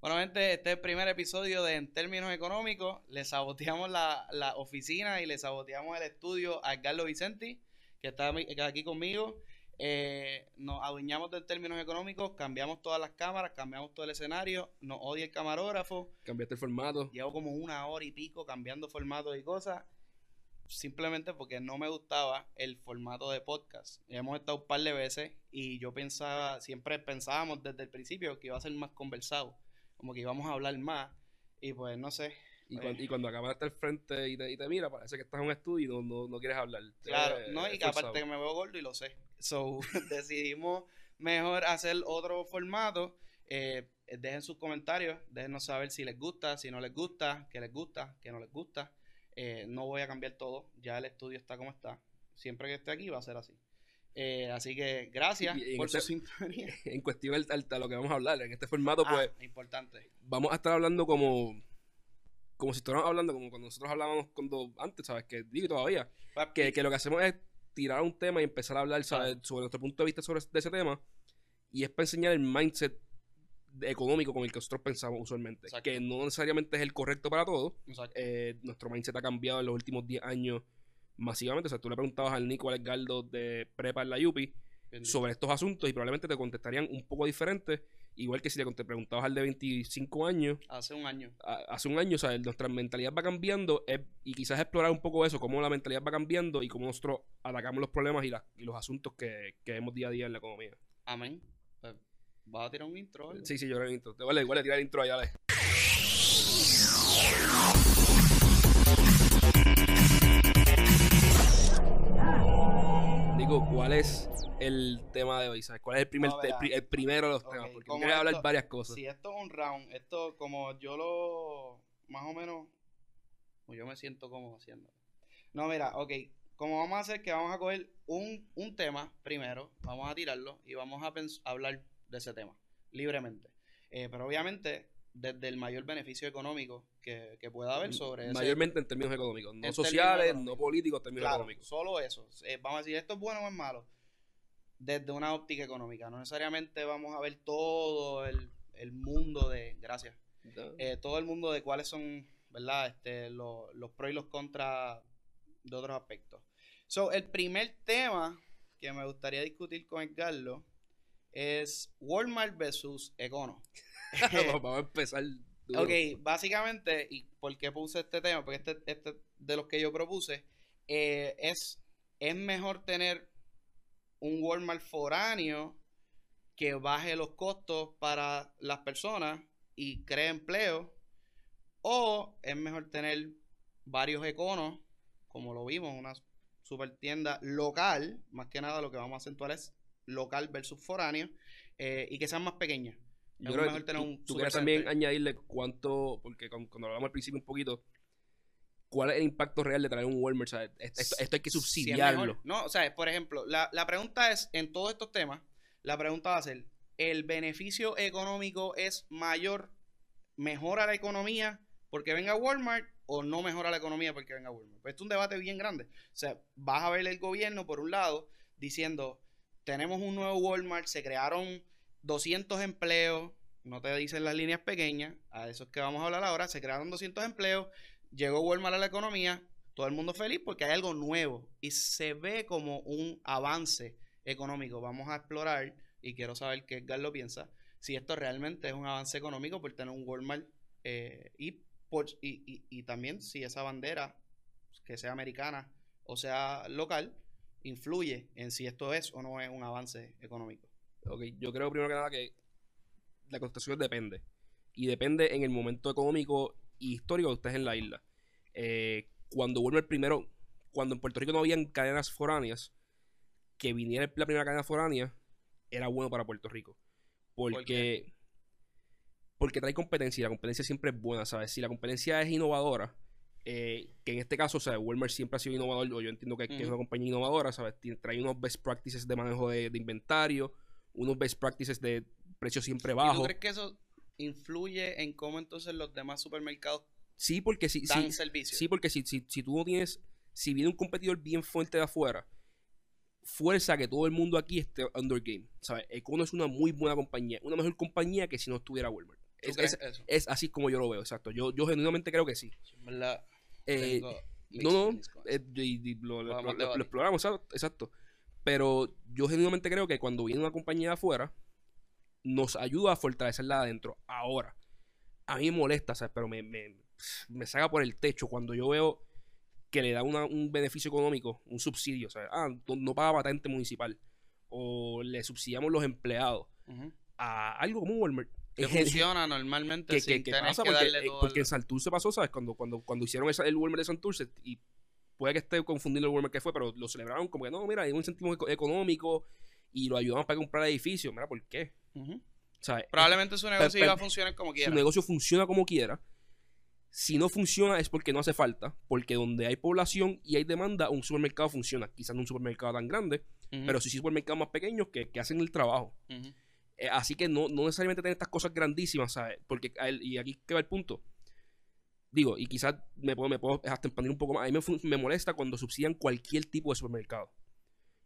Bueno, gente, este es el primer episodio de En términos económicos. Le saboteamos la, la oficina y le saboteamos el estudio a Carlos Vicenti, que está aquí conmigo. Eh, nos adueñamos de términos económicos, cambiamos todas las cámaras, cambiamos todo el escenario, nos odia el camarógrafo. Cambiaste el formato. Llevo como una hora y pico cambiando formatos y cosas, simplemente porque no me gustaba el formato de podcast. Hemos estado un par de veces y yo pensaba, siempre pensábamos desde el principio que iba a ser más conversado, como que íbamos a hablar más y pues no sé, y, cuando, y cuando acabas de estar al frente y te, y te mira, parece que estás en un estudio y no, no, quieres hablar. Claro, no, y que aparte que me veo gordo y lo sé. So, decidimos mejor hacer otro formato. Eh, dejen sus comentarios, déjenos saber si les gusta, si no les gusta, qué les gusta, qué no les gusta. Eh, no voy a cambiar todo, ya el estudio está como está. Siempre que esté aquí va a ser así. Eh, así que gracias por su este sintonía. En cuestión a lo que vamos a hablar, en este formato, ah, pues. Importante. Vamos a estar hablando como como si estuviéramos hablando como cuando nosotros hablábamos cuando antes, ¿sabes? Que digo todavía. Que, que, lo que hacemos es tirar un tema y empezar a hablar sobre nuestro punto de vista sobre ese tema. Y es para enseñar el mindset económico con el que nosotros pensamos usualmente. Que no necesariamente es el correcto para todos. Eh, nuestro mindset ha cambiado en los últimos 10 años masivamente. O sea, tú le preguntabas al Nico al Edgardo de Prepa en la Yupi sobre estos asuntos y probablemente te contestarían un poco diferente Igual que si te preguntabas al de 25 años. Hace un año. hace un año, o sea, nuestra mentalidad va cambiando y quizás explorar un poco eso, cómo la mentalidad va cambiando y cómo nosotros atacamos los problemas y, y los asuntos que, que, vemos día a día en la economía. Amén. Pues, ¿Vas a tirar un intro? Sí, sí, yo creo un intro. Vale, igual le tirar el intro allá. Dale. ¿Cuál es el tema de hoy? ¿Sabes? ¿Cuál es el, primer, el, primero de los temas? Porque quiero hablar varias cosas. Si esto es un round, esto como yo lo, más o menos, pues yo me siento como haciendo. No, mira, ok, como vamos a hacer que vamos a coger un, un tema primero, vamos a tirarlo y vamos a, hablar de ese tema libremente. Eh, pero obviamente desde el mayor beneficio económico que, que pueda haber sobre eso. Mayormente en términos económicos, no sociales, no políticos, en términos económicos. Solo eso. Eh, vamos a decir, esto es bueno o es malo desde una óptica económica. No necesariamente vamos a ver todo el, el mundo de, gracias, eh, todo el mundo de cuáles son, ¿verdad? Este, los, los pros y los contras de otros aspectos. So, el primer tema que me gustaría discutir con Edgardo es Walmart versus Econo. Vamos a empezar. Ok, básicamente, ¿y por qué puse este tema? Porque este, este de los que yo propuse, eh, es, es mejor tener un Walmart foráneo que baje los costos para las personas y cree empleo. O es mejor tener varios econos, como lo vimos, una super tienda local, más que nada lo que vamos a acentuar es local versus foráneo, eh, y que sean más pequeñas. Yo creo mejor tener un tú quieres también añadirle cuánto, porque cuando hablamos al principio un poquito, ¿Cuál es el impacto real de traer un Walmart? esto, hay que subsidiarlo. no, o sea, por ejemplo, la, pregunta es, en todos estos temas, la pregunta va a ser, ¿el beneficio económico es mayor, mejora la economía porque venga Walmart o no mejora la economía porque venga Walmart? Pues es un debate bien grande. O sea, vas a ver el gobierno, por un lado, diciendo, tenemos un nuevo Walmart, se crearon 200 empleos, no te dicen las líneas pequeñas, a eso es que vamos a hablar ahora, se crearon 200 empleos, llegó Walmart a la economía, todo el mundo feliz porque hay algo nuevo y se ve como un avance económico. Vamos a explorar y quiero saber qué Edgar lo piensa, si esto realmente es un avance económico por tener un Walmart eh, y, por, y, y, también si esa bandera, que sea americana o sea local, influye en si esto es o no es un avance económico. Ok, yo creo primero que nada que la construcción depende. Y depende en el momento económico histórico de ustedes en la isla. Eh, cuando vuelve el primero, cuando en Puerto Rico no habían cadenas foráneas, que viniera la primera cadena foránea, era bueno para Puerto Rico. Porque, porque trae competencia y la competencia siempre es buena, ¿sabes? Si la competencia es innovadora, eh, que en este caso, o sea, Walmart siempre ha sido innovador, yo entiendo que, es una compañía innovadora, ¿sabes? Trae unos best practices de manejo de, inventario, unos best practices de precios siempre bajos. ¿Y tú crees que eso influye en cómo entonces los demás supermercados sí, porque si, dan servicio. Sí, porque si, si, si, tú no tienes, si viene un competidor bien fuerte de afuera, fuerza que todo el mundo aquí esté under game. ¿Sabes? Econo es una muy buena compañía, una mejor compañía que si no estuviera Walmart. ¿Tú Es, es- así como yo lo veo, exacto. Yo, yo genuinamente creo que sí. Verdad, Eh, no, no, eh, y- y lo, exploramos, exacto. Pero yo genuinamente creo que cuando viene una compañía de afuera, nos ayuda a fortalecerla de adentro. Ahora, a mí me molesta, ¿sabes? Pero me, me, me saca por el techo cuando yo veo que le da una- un beneficio económico, un subsidio, ¿sabes? Ah, no, no paga patente municipal. O le subsidiamos los empleados a algo como Walmart. Que funciona normalmente que, sin que- que tener pasa que porque, eh, todo porque el- en Santurce pasó, ¿sabes? Cuando, cuando, cuando hicieron esa- el Walmart de Santurce, y puede que esté confundiendo el Walmart que fue, pero lo celebraron como que no, mira, hay un incentivo eco- económico y lo ayudamos para comprar edificios. Mira, ¿por qué? O sea, Probablemente su negocio iba a funcionar como su quiera. negocio funciona como quiera. Si no funciona es porque no hace falta, porque donde hay población y hay demanda, un supermercado funciona. Quizás no un supermercado tan grande, pero sí supermercados más pequeños que, que hacen el trabajo. Eh, así que no, no necesariamente tener estas cosas grandísimas, ¿sabes? Porque, y aquí queda el punto. Digo, y quizás me puedo, me puedo hasta expandir un poco más. A mí me, me molesta cuando subsidian cualquier tipo de supermercado.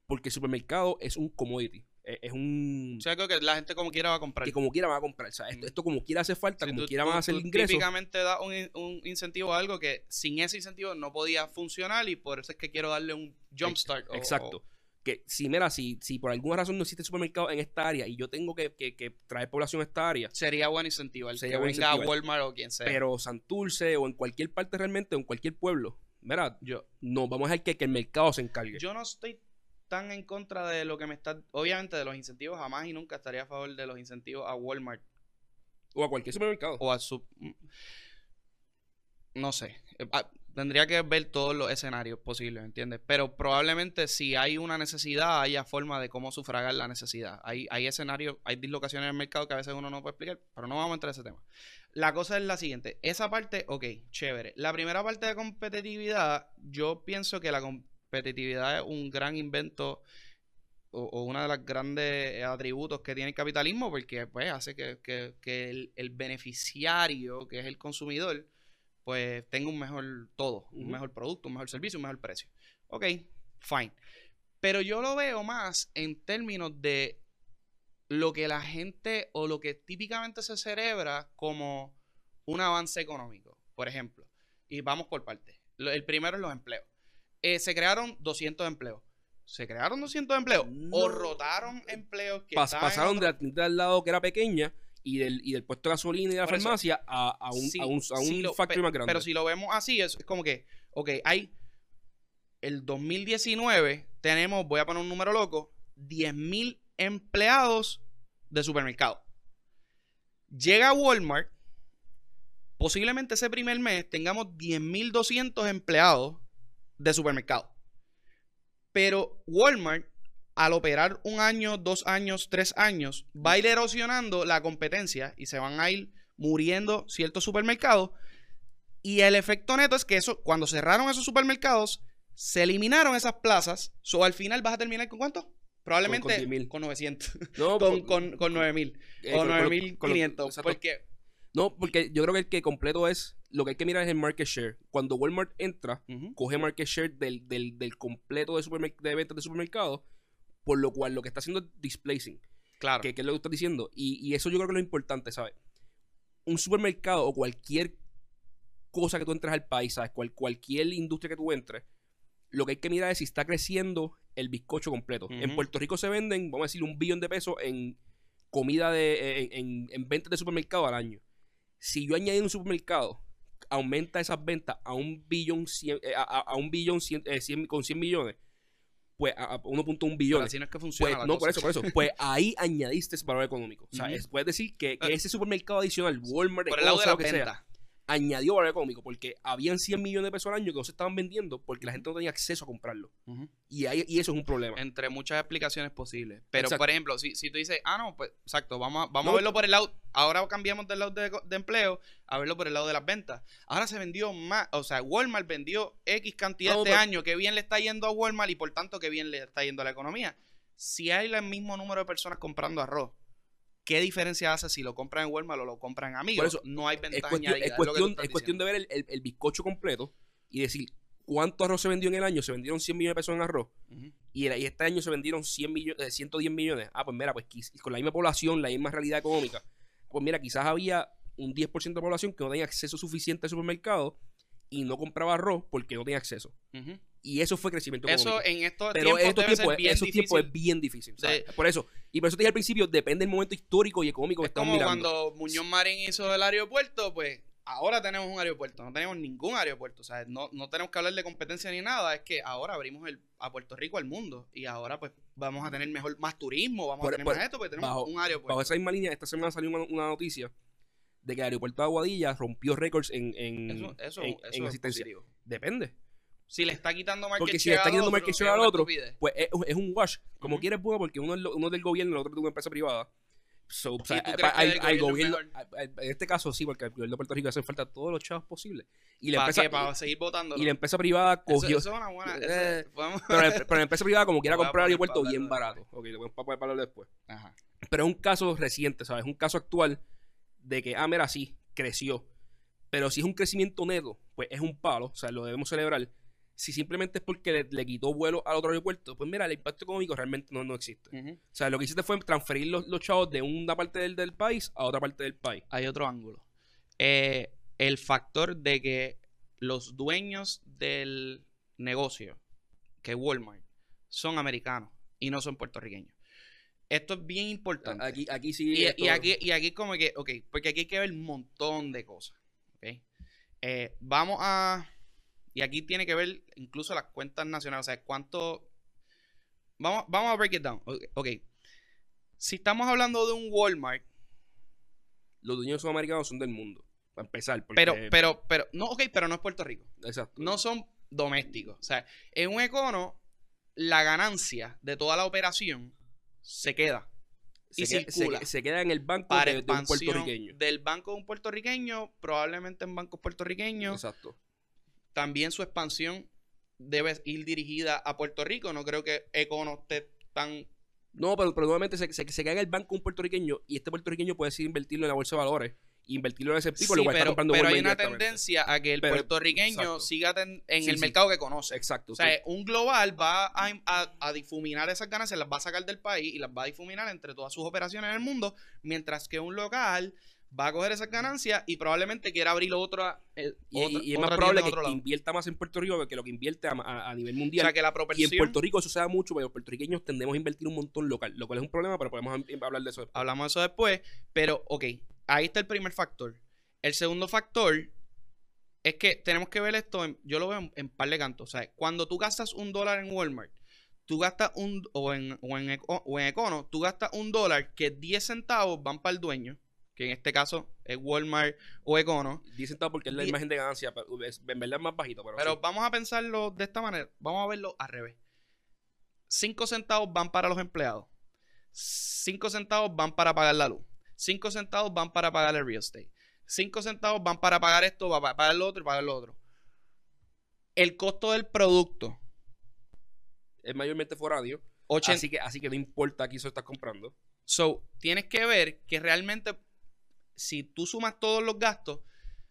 Porque el supermercado es un commodity. Es, es un... O sea, creo que la gente como quiera va a comprar. que como quiera va a comprar. O sea, esto, esto como quiera hace falta, Sí, como tú- quiera van a hacer ingresos. Típicamente da un, un incentivo a algo que sin ese incentivo no podía funcionar y por eso es que quiero darle un jumpstart. Exacto. o- Que si, mira, si, si por alguna razón no existe supermercado en esta área y yo tengo que, que- que traer población a esta área, sería bueno incentivar. Sería que buen venga a. Walmart o quien sea. pero Santurce o en cualquier parte realmente, o en cualquier pueblo, mira, yo, no, vamos a dejar que, que el mercado se encargue. yo no estoy tan en contra de lo que me está. Obviamente, de los incentivos, jamás y nunca estaría a favor de los incentivos a Walmart o a cualquier supermercado. o a su. No sé. Eh, ah, Tendría que ver todos los escenarios posibles, ¿entiendes? Pero probablemente si hay una necesidad, haya forma de cómo sufragar la necesidad. Hay, hay escenarios, hay dislocaciones en el mercado que a veces uno no puede explicar, pero no vamos a entrar en ese tema. La cosa es la siguiente. Esa parte, ok, chévere. La primera parte de competitividad, yo pienso que la competitividad es un gran invento o, o una de las grandes atributos que tiene el capitalismo porque pues hace que, el beneficiario, que es el consumidor, pues tenga un mejor todo, un mejor producto, un mejor servicio, un mejor precio. Ok, fine. Pero yo lo veo más en términos de lo que la gente o lo que típicamente se celebra como un avance económico, por ejemplo. Y vamos por partes. El primero es los empleos. Eh, se crearon 200 empleos. ¿Se crearon 200 empleos? ¿O rotaron empleos que Pas- pasaron de otro- la tienda al lado que era pequeña y del, y del puesto de gasolina y de la Por eso, farmacia a, a un, Sí, a un, a sí un lo- factory pe- más grande. Pero si lo vemos así, es, es como que, ok, hay el 2019, tenemos, voy a poner un número loco, 10.000 empleados de supermercado. Llega Walmart, posiblemente ese primer mes tengamos 10.200 empleados de supermercado. Pero Walmart, al operar un año, dos años, tres años, va a ir erosionando la competencia y se van a ir muriendo ciertos supermercados. Y el efecto neto es que eso, cuando cerraron esos supermercados, se eliminaron esas plazas. So, al final vas a terminar con cuánto? Probablemente con con, 10.000. 900. no, con, con, con 9000. eh, o con- con lo- con lo- 9500. exacto. Porque. No, porque yo creo que el que completo es lo que hay que mirar es el market share. Cuando Walmart entra, coge market share del, del, del completo de, de ventas de supermercado, por lo cual lo que está haciendo es displacing, Claro. que, que es lo que estás diciendo. Y, y eso yo creo que es lo importante, ¿sabes? Un supermercado o cualquier cosa que tú entres al país, ¿sabes? Cual, cualquier industria que tú entres, lo que hay que mirar es si está creciendo el bizcocho completo. En. Puerto Rico se venden, vamos a decir, un billón de pesos en comida de, en, en, en ventas de supermercado al año. Si yo añado un supermercado, aumenta esas ventas a un billón, cien- eh, a un billón cien- eh, cien- con 100 millones, pues a, a 1.1 Pero billones. así no es que funciona. Pues, no, cosa. por eso, por eso. Pues ahí añadiste ese valor económico. O sea, Ujú. es- puedes decir que, que Eh, ese supermercado adicional, Walmart, Por el lado de la que sea, venta. Añadió valor económico porque habían 100 millones de pesos al año que no se estaban vendiendo porque la gente no tenía acceso a comprarlo. Y, ahí, y eso es un problema. Entre muchas explicaciones posibles. Pero, Exacto. por ejemplo, si, si tú dices, ah, no, pues, exacto, vamos a, vamos No. a verlo por el lado. Ahora cambiamos del lado de, de empleo a verlo por el lado de las ventas. Ahora se vendió más, o sea, Walmart vendió X cantidad No, este pero- año. Qué bien le está yendo a Walmart y por tanto, qué bien le está yendo a la economía. Si hay el mismo número de personas comprando arroz, ¿qué diferencia hace si lo compran en Walmart o lo compran en Amigos? Por eso, no hay Es ventaja cuestión, añadida, es es cuestión, es cuestión de ver el, el- el bizcocho completo y decir cuánto arroz se vendió en el año. Se vendieron 100 millones de pesos en arroz. Y, el- y este año se vendieron 100 millones, 110 millones. Ah, pues mira, pues con la misma población, la misma realidad económica. Pues mira, quizás había un 10% de la población que no tenía acceso suficiente al supermercado y no compraba arroz porque no tenía acceso. Ujú. Y eso fue crecimiento Eso económico. en estos Pero tiempos en estos tiempos, bien esos tiempos es bien difícil. Por eso. Y por eso te dije al principio, depende del momento histórico y económico que Es estamos como mirando. cuando Muñoz Marín hizo el aeropuerto, pues ahora tenemos un aeropuerto, no tenemos ningún aeropuerto, o sea, no, no tenemos que hablar de competencia ni nada, es que ahora abrimos el, a Puerto Rico al mundo y ahora pues vamos a tener mejor, más turismo, vamos Por- a tener por- más esto, porque tenemos bajo- un aeropuerto. Bajo esa misma línea, esta semana salió una, una noticia de que el aeropuerto de Aguadilla rompió récords en, en, Eso, eso, en- eso en asistencia. positivo. Depende. Si le está quitando market Porque si le está quitando otro, market share es al otro. Pues es, es un wash. Como Ujú. quieres, bueno, porque uno es, lo- uno es del gobierno, el otro es de una empresa privada. So, o sea, gobierno es en este caso sí, porque al gobierno de Puerto Rico hacen falta todos los chavos posibles. Y la ¿Para empresa, qué? Para seguir votando. y la empresa privada cogió. eso es una buena. eso- podemos- pero, la, pero la empresa privada, como quiera, comprar el aeropuerto bien barato. Ok, lo voy a después. Ajá. Pero es un caso reciente, ¿sabes? Es un caso actual de que, ah, mira, sí, creció. Pero si es un crecimiento neto, pues es un palo, o sea, lo debemos celebrar. Si simplemente es porque le, le quitó vuelo al otro aeropuerto, pues mira, el impacto económico realmente no, no existe. O sea, lo que hiciste fue transferir los, los chavos de una parte del, del país a otra parte del país. hay otro ángulo. Eh, el factor de que los dueños del negocio, que es Walmart, son americanos y no son puertorriqueños. Esto es bien importante. Aquí, aquí sí. y, y aquí, y aquí como que, ok, porque aquí hay que ver un montón de cosas. ok. Eh, vamos a... Y aquí tiene que ver incluso las cuentas nacionales. O sea, cuánto... Vamos, vamos a break it down. Ok. ok. Si estamos hablando de un Walmart Los dueños sudamericanos son del mundo. Para empezar. Porque, Pero, pero, pero, no, ok, pero no es Puerto Rico. Exacto. No son domésticos. O sea, en un econo, la ganancia de toda la operación se queda se, y queda, circula. se queda en el banco para de, de un puertorriqueño. del banco de un puertorriqueño, probablemente en bancos puertorriqueños. Exacto. También su expansión debe ir dirigida a Puerto Rico. No creo que Econo esté tan No, pero, pero nuevamente se, se, se en el banco un puertorriqueño y este puertorriqueño puede decidir invertirlo en la bolsa de valores invertirlo en ese tipo, Sí, lo pero, comprando pero hay una tendencia a que el Pero- puertorriqueño exacto. siga ten- en Sí, el sí. mercado que conoce. Exacto. O sea, un global va a, a- a difuminar esas ganancias, las va a sacar del país y las va a difuminar entre todas sus operaciones en el mundo, mientras que un local va a coger esas ganancias y probablemente quiera abrir otra. eh, y, otra- y- y es más probable que, que invierta más en Puerto Rico que lo que invierte a, a- a nivel O mundial. sea, que la y en proporción. Puerto Rico eso se da mucho, pero los puertorriqueños tendemos a invertir un montón local, lo cual es un problema, pero podemos em- hablar de eso después. Hablamos de eso después. Pero, ok, ahí está el primer factor. El segundo factor es que tenemos que ver esto, en- yo lo veo en, en par de cantos. O sea, cuando tú gastas un dólar en Walmart, tú gastas un, o en, o en, o en Econo, tú gastas un dólar que 10 centavos van para el dueño, que en este caso es Walmart o Econo. 10 centavos porque es la imagen de ganancia, pero es- en verdad es más bajito, pero, Pero sí. vamos a pensarlo de esta manera, vamos a verlo al revés. 5 centavos van para los empleados. 5 centavos van para pagar la luz. 5 centavos van para pagar el real estate. 5 centavos van para pagar esto, para pagar lo otro y pagar lo otro. El costo del producto. es mayormente foráneo, 80, así que, así que no importa aquí eso estás comprando. So, tienes que ver que realmente, si tú sumas todos los gastos,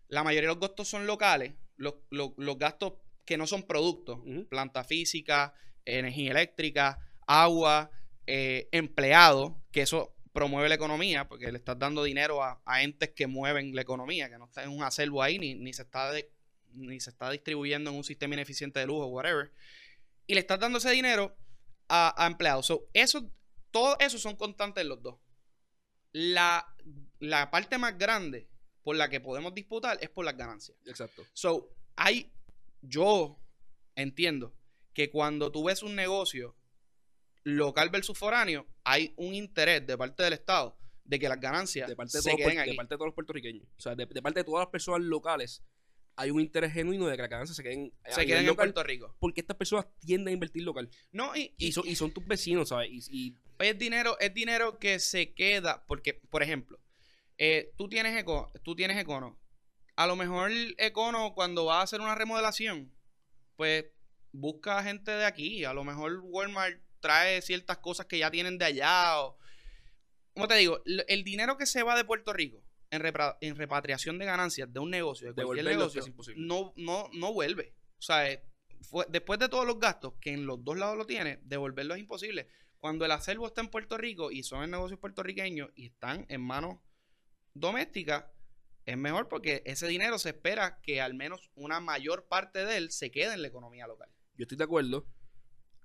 la mayoría de los gastos son locales, los, los- los gastos que no son productos, planta física, energía eléctrica, agua, eh, empleados, que eso promueve la economía, porque le estás dando dinero a, a entes que mueven la economía, que no está en un acervo ahí, ni, ni se está de- ni se está distribuyendo en un sistema ineficiente de lujo, whatever. Y le estás dando ese dinero a, a empleados. So, eso, todo eso son constantes los dos. La, la parte más grande por la que podemos disputar es por las ganancias. Exacto. So, hay, yo entiendo que cuando tú ves un negocio local versus foráneo, hay un interés de parte del Estado de que las ganancias De parte de, se queden puer- de aquí. parte de todos los puertorriqueños. O sea, de, de parte de todas las personas locales, hay un interés genuino de que las ganancias se queden, a se queden en Puerto Rico. Porque estas personas tienden a invertir local. No, y, Y, y- son, y son tus vecinos, ¿sabes? Y es dinero, es dinero que se queda, porque, por ejemplo, eh, tú tienes eco, tú tienes Econo. A lo mejor Econo, cuando va a hacer una remodelación, pues busca gente de aquí. A lo mejor Walmart trae ciertas cosas que ya tienen de allá. O, como te digo, el dinero que se va de Puerto Rico en, en repatriación de ganancias de un negocio, de cualquier negocio, no, no, no vuelve. O sea, eh, fue- después de todos los gastos, que en los dos lados lo tiene, devolverlo es imposible. Cuando el acervo está en Puerto Rico y son en negocios puertorriqueños y están en manos domésticas, es mejor porque ese dinero se espera que al menos una mayor parte de él se quede en la economía local. Yo estoy de acuerdo.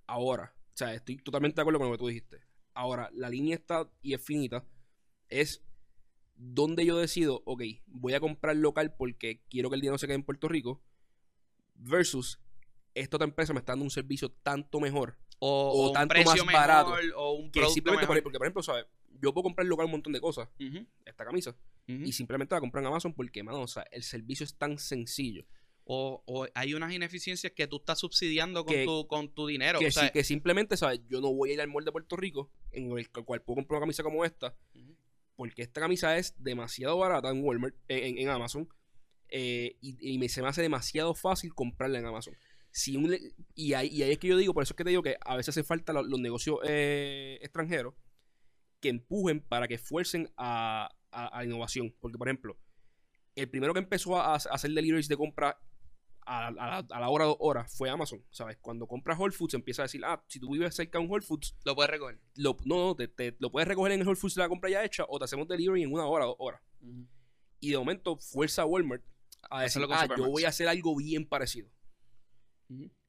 Ahora, o sea, estoy totalmente de acuerdo con lo que tú dijiste. Ahora, la línea está y es finita. Es donde yo decido, ok, voy a comprar local porque quiero que el dinero se quede en Puerto Rico. Versus, esta otra empresa me está dando un servicio tanto mejor O, O o un tanto precio más barato mejor, o un que simplemente, por, mejor. porque por ejemplo, ¿sabes? Yo puedo comprar local un montón de cosas, esta camisa, y simplemente la compro en Amazon porque, mano, o sea, el servicio es tan sencillo o, o hay unas ineficiencias que tú estás subsidiando con, Que- tu, con tu dinero. que, o sea, sí- que simplemente, ¿sabes? Yo no voy a ir al mall de Puerto Rico en el cual puedo comprar una camisa como esta porque esta camisa es demasiado barata en Walmart, en, en Amazon, eh, y, y me, se me hace demasiado fácil comprarla en Amazon. Si un le- y, ahí, y ahí es que yo digo, por eso es que te digo que a veces hace falta lo- los negocios eh, extranjeros que empujen para que fuercen a, a- a la innovación. Porque, por ejemplo, el primero que empezó a, a hacer deliveries de compra a, a la- a la hora dos horas fue Amazon, ¿sabes? Cuando compras Whole Foods empieza a decir, ah, si tú vives cerca de un Whole Foods, lo puedes recoger. lo, no, no, te, te- lo puedes recoger en el Whole Foods la compra ya hecha o te hacemos delivery en una hora, dos horas. Y de momento fuerza a Walmart a decir, ah, yo voy a hacer algo bien parecido.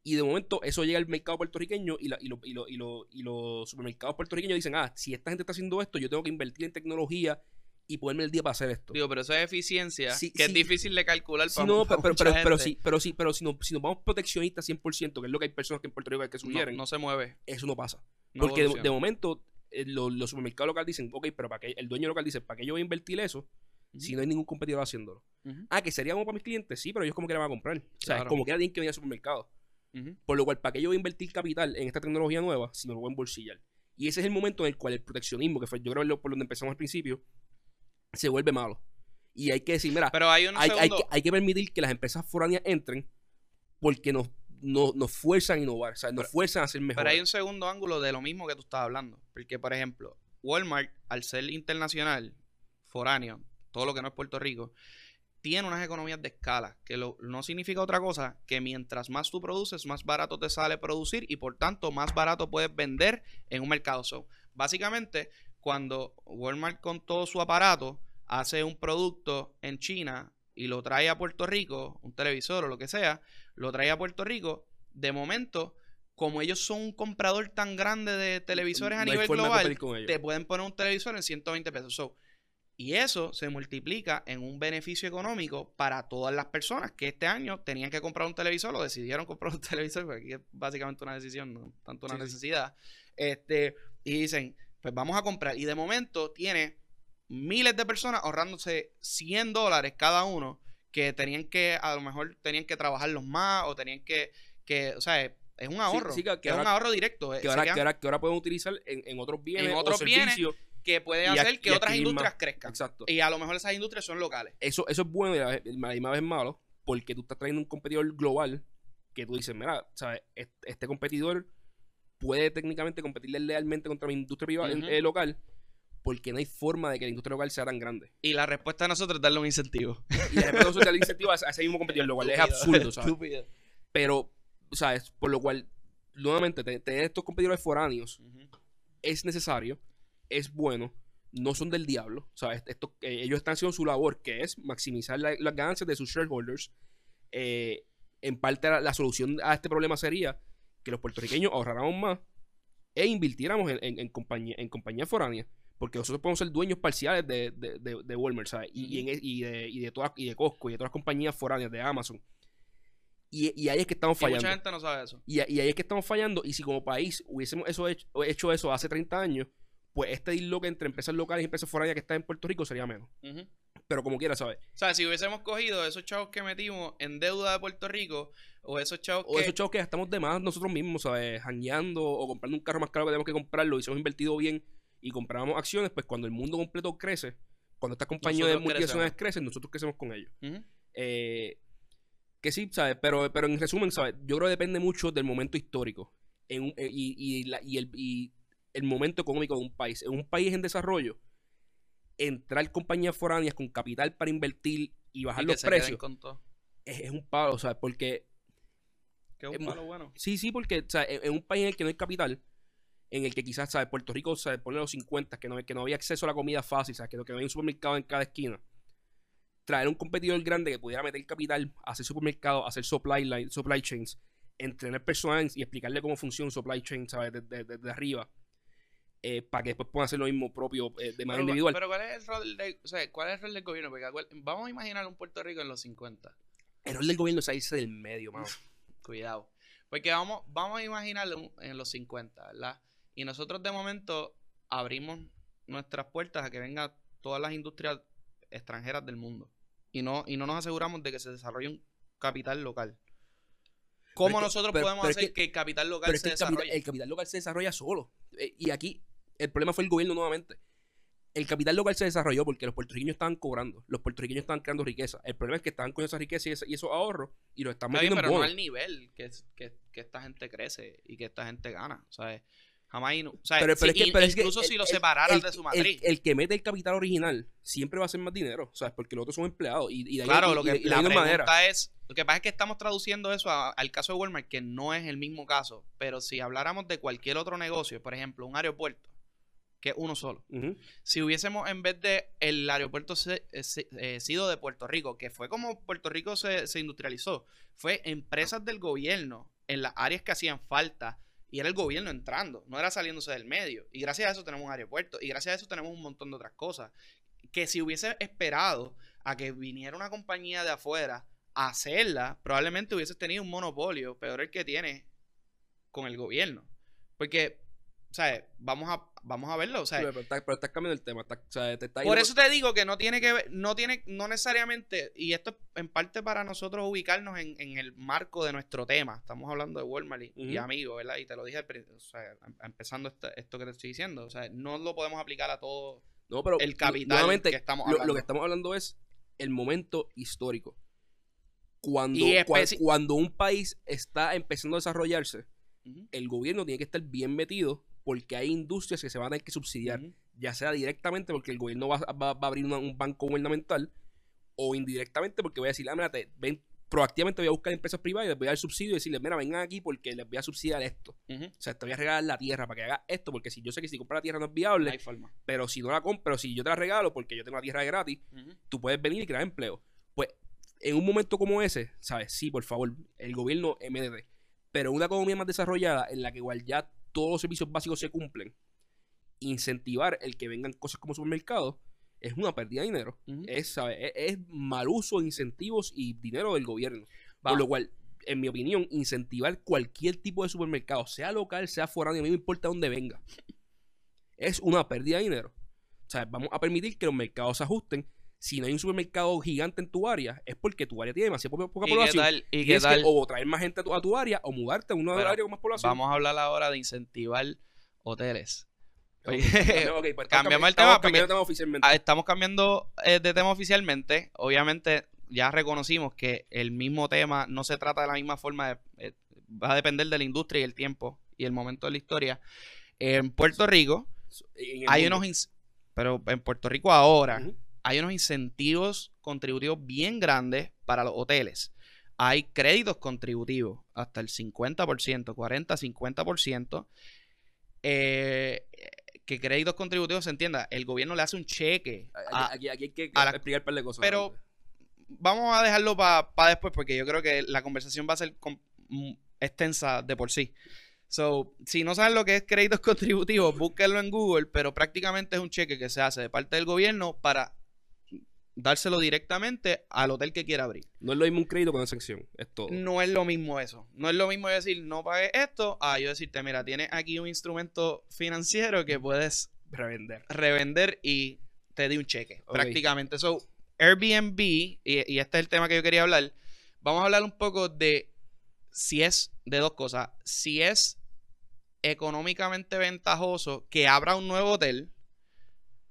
Y de momento eso llega al mercado puertorriqueño y, la- y, lo- y lo- y lo- y los supermercados puertorriqueños dicen, ah, si esta gente está haciendo esto, yo tengo que invertir en tecnología y ponerme el día para hacer esto. Digo, pero eso es eficiencia Sí, que sí. es difícil de calcular Sí, para, no, para pero, mucha pero, pero, gente. sí, pero sí, pero si, no, si nos vamos proteccionistas 100%, que es lo que hay personas que en Puerto Rico que no, sugieren, no se mueve. eso no pasa. no Porque de, momento eh, lo- los supermercados locales dicen, ok, pero para qué, el dueño local dice, ¿para qué yo voy a invertir eso Si no hay ningún competidor haciéndolo? Ujú, Ah, que sería como para mis clientes, sí, pero ellos como que la van a comprar. O sea, Claro. como que tienen que venir al supermercado. Por lo cual, ¿para qué yo voy a invertir capital en esta tecnología nueva si me lo voy a embolsillar? Y ese es el momento en el cual el proteccionismo, que fue yo creo lo- por donde empezamos al principio, se vuelve malo. Y hay que decir, mira, Pero hay un hay, hay que, hay que permitir que las empresas foráneas entren porque nos, no- nos fuerzan a innovar, o sea, nos Pero- fuerzan a ser Pero mejores. hay un segundo ángulo de lo mismo que tú estás hablando. Porque, por ejemplo, Walmart, al ser internacional, foráneo, todo lo que no es Puerto Rico, tiene unas economías de escala, que lo- no significa otra cosa que mientras más tú produces, más barato te sale producir y por tanto más barato puedes vender en un mercado. So, básicamente, cuando Walmart con todo su aparato hace un producto en China y lo trae a Puerto Rico, un televisor o lo que sea, lo trae a Puerto Rico, de momento, como ellos son un comprador tan grande de televisores a No nivel global, te pueden poner un televisor en 120 pesos. So, y eso se multiplica en un beneficio económico para todas las personas que este año tenían que comprar un televisor o decidieron comprar un televisor, porque aquí es básicamente una decisión, no tanto una Sí, sí. necesidad. Este, y dicen, pues vamos a comprar. Y de momento tiene miles de personas ahorrándose 100 dólares cada uno que tenían que, a lo mejor tenían que trabajarlos más o tenían que, que o sea, es un ahorro. sí, que- que es un ahorro directo. eh, que ahora, quedan- que, ahora, que ahora pueden utilizar en, en otros bienes En o otros bienes, servicios. Que puede hacer ac- que otras industrias más. crezcan. Exacto. Y a lo mejor esas industrias son locales. Eso, eso es bueno y a la la misma vez es malo porque tú estás trayendo un competidor global que tú dices, mira, ¿sabes? Este, este competidor puede técnicamente competirle lealmente contra mi industria privada eh, local porque no hay forma de que la industria local sea tan grande. Y la respuesta de nosotros es darle un incentivo. Y de repente eso te da el incentivo a ese a ese mismo competidor, lo cual es absurdo, ¿sabes? Estúpido. Pero, ¿sabes? Por lo cual, nuevamente, te- tener estos competidores foráneos es necesario, es bueno, no son del diablo. O sea, est- esto, eh, ellos están haciendo su labor, que es maximizar la- las ganancias de sus shareholders. Eh, en parte, la, la solución a este problema sería que los puertorriqueños ahorráramos más e invirtiéramos en, en, en compañía, en compañías foráneas. Porque nosotros podemos ser dueños parciales de, de, de, de Walmart, ¿sabes? Y, y en e- y de, y, de todas, y de Costco y de todas las compañías foráneas, de Amazon. Y, y ahí es que estamos Y fallando. mucha gente no sabe eso. Y, y ahí es que estamos fallando. Y si como país hubiésemos eso hecho, hecho eso hace 30 años, pues este disloque entre empresas locales y empresas foráneas que están en Puerto Rico sería menos. Pero como quiera, ¿sabes? O sea, si hubiésemos cogido esos chavos que metimos en deuda de Puerto Rico, o esos chavos O que... esos chavos que gastamos de más nosotros mismos, ¿sabes? Jangueando o comprando un carro más caro que tenemos que comprarlo, hubiésemos invertido bien y comprábamos acciones, pues cuando el mundo completo crece, cuando estas compañías de multinacionales crecen, nosotros crecemos con ellos. Eh, que sí, ¿sabes? Pero, pero en resumen, ¿sabes? Yo creo que depende mucho del momento histórico en eh, y, y la- y el, y el momento económico de un país. En un país en desarrollo, entrar compañías foráneas con capital para invertir y bajar Y los precios es, es un palo, ¿sabes? Porque, Que es un palo bueno. sí, sí, porque o sea, en, en un país en el que no hay capital, en el que quizás, ¿sabes? Puerto Rico, ¿sabes? Pone los 50, que no, que no había acceso a la comida fácil, ¿sabes? Que, no- que no había un supermercado en cada esquina. traer un competidor grande que pudiera meter capital, hacer supermercados, hacer supply line, supply chains, entrenar personal y explicarle cómo funciona un supply chain, ¿sabes? Desde, desde arriba. Eh, para que después puedan hacer lo mismo propio eh, de manera Pero, individual. pero ¿cuál es el rol de, o sea, cuál es el rol del gobierno? Porque vamos a imaginar un Puerto Rico en los 50. el rol del gobierno es salirse del medio, mano. Cuidado. Porque vamos, vamos a imaginarlo en- los 50, ¿verdad? Y nosotros de momento abrimos nuestras puertas a que vengan todas las industrias extranjeras del mundo. Y no, y no nos aseguramos de que se desarrolle un capital local. ¿Cómo que- nosotros pero- podemos pero es hacer que- que, el capital local se capital, desarrolle? el capital local se desarrolla solo. Eh, y aquí el problema fue el gobierno nuevamente. El capital local se desarrolló porque los puertorriqueños estaban cobrando. Los puertorriqueños estaban creando riqueza. El problema es que estaban con esa riqueza y, esa- y esos ahorros y los están metiendo en pero no al nivel que, que, que esta gente crece y que esta gente gana. ¿sabes? Jamás. y no- o sea, Pero, pero si- es que, pero es que incluso el- si lo el- de su matriz. El, que mete el capital original siempre va a hacer más dinero, ¿sabes? Porque los otros son empleados. Y, y de ahí, Claro, y- lo que y la pregunta manera. es, lo que pasa es que estamos traduciendo eso a- al caso de Walmart, que no es el mismo caso, pero si habláramos de cualquier otro negocio, por ejemplo, un aeropuerto, que es uno solo, si hubiésemos en vez de el aeropuerto se- eh, se- eh, sido de Puerto Rico, que fue como Puerto Rico se, se industrializó, fue empresas del gobierno en las áreas que hacían falta y era el gobierno entrando, no era saliéndose del medio. Y gracias a eso tenemos un aeropuerto y gracias a eso tenemos un montón de otras cosas. Que si hubiese esperado a que viniera una compañía de afuera a hacerla, probablemente hubieses tenido un monopolio, peor el que tiene con el gobierno. Porque, ¿sabes? Vamos a, vamos a verlo. O sea, Pero, estás, cambiando el tema. o sea, te estás por eso te digo que no tiene que ver, no tiene, no necesariamente, y esto es en parte para nosotros ubicarnos en, en el marco de nuestro tema. Estamos hablando de Walmart y, y Ujú. amigos, ¿verdad? Y te lo dije o sea, em- empezando esta- esto que te estoy diciendo. O sea, no lo podemos aplicar a todo No, pero el capital que estamos lo, hablando. lo que estamos hablando es el momento histórico. Cuando, cua- cuando un país está empezando a desarrollarse, el gobierno tiene que estar bien metido porque hay industrias que se van a tener que subsidiar, ya sea directamente porque el gobierno va, va- va a abrir una- un banco gubernamental o indirectamente porque voy a decir, ah, mira, te- ven, proactivamente voy a buscar empresas privadas y les voy a dar subsidio y decirles, mira, vengan aquí porque les voy a subsidiar esto. O sea, te voy a regalar la tierra para que hagas esto, porque si yo sé que si compras la tierra no es viable, hay forma. pero si no la compro, si yo te la regalo porque yo tengo la tierra de gratis, tú puedes venir y crear empleo. Pues en un momento como ese, ¿sabes? Sí, por favor, el gobierno MDD. Pero una economía más desarrollada en la que igual ya todos los servicios básicos se cumplen, incentivar el que vengan cosas como supermercados es una pérdida de dinero. Es, ¿sabes? Es, es mal uso de incentivos y dinero del gobierno. Va. Por lo cual, en mi opinión, incentivar cualquier tipo de supermercado, sea local, sea foráneo, a mí no me importa dónde venga, es una pérdida de dinero. O sea, vamos a permitir que los mercados se ajusten. Si no hay un supermercado gigante en tu área, es porque tu área tiene demasiada poca, poca ¿Y qué población. tal? ¿Y qué que tal? o traer más gente a tu, a tu área o mudarte a una Pero área con más población. Vamos a hablar ahora de incentivar hoteles. Oye, pues, cambiamos el tema cambiando tema oficialmente. Ah, estamos cambiando eh, de tema oficialmente. Obviamente, ya reconocimos que el mismo tema no se trata de la misma forma. de- eh, va a depender de la industria y el tiempo y el momento de la historia. En Puerto Rico En hay mundo. unos. Pero en Puerto Rico ahora. Hay unos incentivos contributivos bien grandes para los hoteles. Hay créditos contributivos hasta el 50%, 40, 50%. Eh, que créditos contributivos se entienda, el gobierno le hace un cheque a, Aquí, hay que a la- explicar un par de cosas. pero vamos a dejarlo para después porque yo creo que la conversación va a ser mm, extensa de por sí. So, si no saben lo que es créditos contributivos, búsquenlo en Google, pero prácticamente es un cheque que se hace de parte del gobierno para dárselo directamente al hotel que quiera abrir. No es lo mismo un crédito con una sección. Es todo. No es lo mismo eso. No es lo mismo decir, no pagues esto, a yo decirte, mira, tienes aquí un instrumento financiero que puedes Revender. revender y te di un cheque, prácticamente. So, Airbnb, y, y este es el tema que yo quería hablar, vamos a hablar un poco de si es, de dos cosas, si es económicamente ventajoso que abra un nuevo hotel,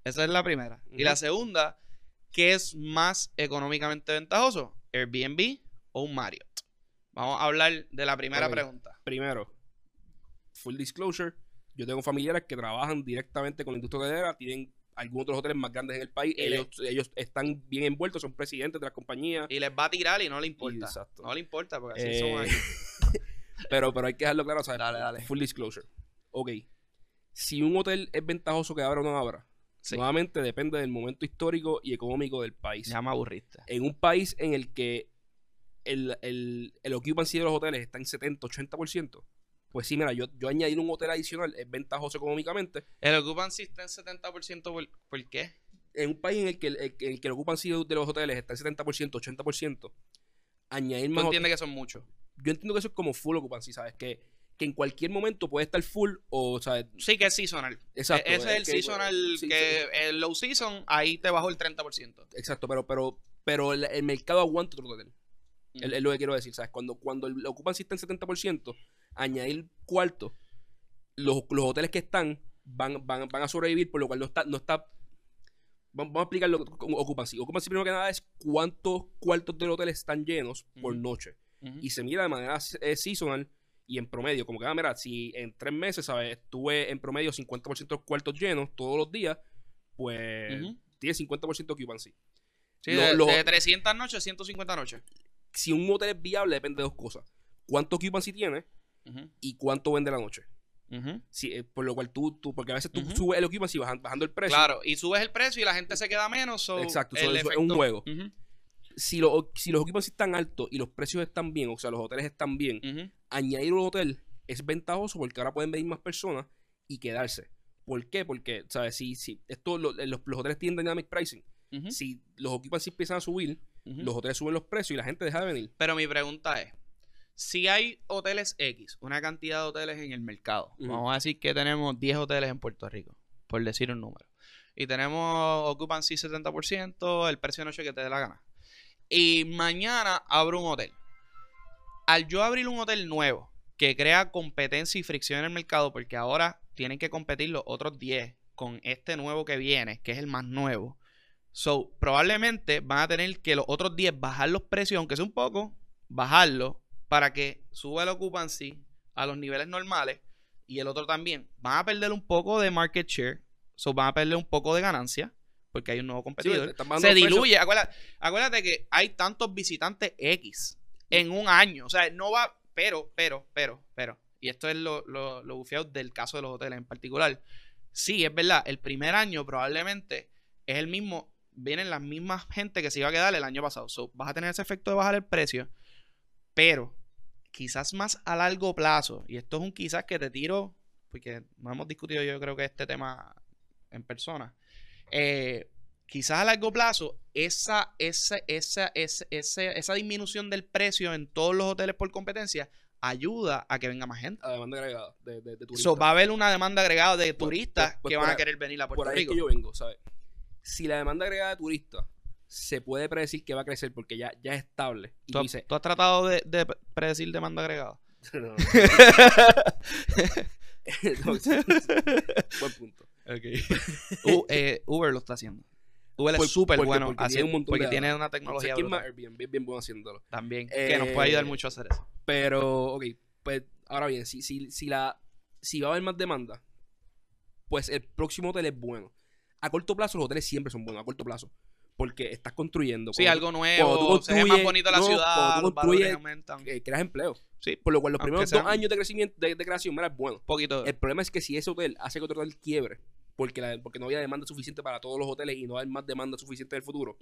esa es la primera. Y la segunda, ¿qué es más económicamente ventajoso? Airbnb o un Marriott. Vamos a hablar de la primera pregunta. Primero, full disclosure. Yo tengo familiares que trabajan directamente con la industria hotelera, tienen algunos de los hoteles más grandes en el país. Ellos, ellos están bien envueltos, son presidentes de las compañías. Y les va a tirar y no le importa. Exacto. No le importa, porque así Eh, somos aquí. pero, pero hay que dejarlo claro, ¿sabes? Dale, dale. Full disclosure. Ok. Si un hotel es ventajoso que abra o no abra, Sí. Nuevamente depende del momento histórico y económico del país. Ya me aburriste. En un país en el que el, el, el occupancy de los hoteles está en 70, 80%, pues sí, mira, yo, yo añadir un hotel adicional es ventajoso económicamente. El occupancy está en 70% por, ¿por qué? En un país en el que el, el- el que el occupancy de los hoteles está en 70%, 80%, añadir ¿Tú más entiendes que eso es mucho? yo entiendo que eso es como full occupancy, ¿sabes? Que, que en cualquier momento puede estar full o, ¿sabes? Sí, que es seasonal. Exacto. E- Ese es el que- seasonal sí, que el low season, ahí te bajó el 30%. sí, exacto, pero, pero, pero el, el mercado aguanta otro hotel. Es, es lo que quiero decir, ¿sabes? Cuando, cuando el occupancy está en 70%, añadir cuarto, los, los hoteles que están van, van, van a sobrevivir, por lo cual no está, no está. Vamos vamos a explicar lo que como occupancy. Occupancy, primero que nada, es cuántos cuartos del hotel están llenos por noche. Y se mira de manera eh, seasonal y en promedio. Como que, ah, mira, si en tres meses, ¿sabes? Estuve en promedio 50% de los cuartos llenos todos los días, pues Ujú. tiene 50% de occupancy. Sí, Lo- de, lo- de 300 noches, 150 noches. Si un hotel es viable, depende de dos cosas. ¿Cuánto occupancy tiene y cuánto vende la noche? Eh, por lo cual tú, tú, porque a veces tú subes el occupancy bajan- bajando el precio. Claro, y subes el precio y la gente se queda menos. so Exacto, so es un juego. Ujú, Si, lo- si los occupancy están altos y los precios están bien, o sea, los hoteles están bien. Añadir un hotel es ventajoso porque ahora pueden venir más personas y quedarse. ¿Por qué? Porque, ¿sabes? Si, si esto, lo- los, los hoteles tienen dynamic pricing. Si los occupancy empiezan a subir, los hoteles suben los precios y la gente deja de venir. Pero mi pregunta es, si hay hoteles X, una cantidad de hoteles en el mercado, vamos a decir que tenemos 10 hoteles en Puerto Rico, por decir un número, y tenemos occupancy 70%, el precio de noche que te dé la gana, y mañana abro un hotel. Al yo abrir un hotel nuevo, que crea competencia y fricción en el mercado, porque ahora tienen que competir los otros 10 con este nuevo que viene, que es el más nuevo. So, probablemente van a tener que los otros 10 bajar los precios, aunque sea un poco, bajarlo para que suba el occupancy a los niveles normales y el otro también. Van a perder un poco de market share, so van a perder un poco de ganancia porque hay un nuevo competidor. Se diluye. Acuérdate, acuérdate que hay tantos visitantes X en un año. O sea, no va. Pero, pero, pero, pero. Y esto es lo, lo, lo bufiado del caso de los hoteles en particular. Sí, es verdad. El primer año probablemente es el mismo. Vienen las mismas gente que se iba a quedar el año pasado. So, vas a tener ese efecto de bajar el precio. Pero quizás más a largo plazo. Y esto es un quizás que te tiro. Porque no hemos discutido yo creo que este tema en persona. Eh, quizás a largo plazo, esa, esa, esa, esa, esa, esa disminución del precio en todos los hoteles por competencia ayuda a que venga más gente. A demanda agregada de, de, de turistas. So, va a haber una demanda agregada de turistas pues, pues, que por van a ahí- querer venir a Por Puerto ahí es Rico. que yo vengo, ¿sabes? Si la demanda agregada de turistas se puede predecir que va a crecer porque ya, ya es estable. Y ¿Tú, has- dices, tú has tratado de, de predecir demanda agregada? No, sí. Buen punto. U- eh, Uber lo está haciendo. Uber Por- es súper bueno porque un montón porque de tiene una No sé tecnología quién más brutal Airbnb es bien bueno haciéndolo. también que nos puede ayudar Eh, mucho a hacer eso. Pero, ok, pues ahora bien, si, si, si, la, si va a haber más demanda, pues el próximo hotel es bueno. A corto plazo los hoteles siempre son buenos, a corto plazo. Porque estás construyendo. Sí, algo nuevo, se ve más bonita la no, ciudad, tú construyes- aumentan. eh, creas empleo. Sí, Por lo cual los Aunque primeros sean- dos años de crecimiento, de, de creación, mira, es bueno. poquito. El problema es que si ese hotel hace que otro hotel quiebre, porque, la- porque no había demanda suficiente para todos los hoteles y no hay más demanda suficiente en el futuro,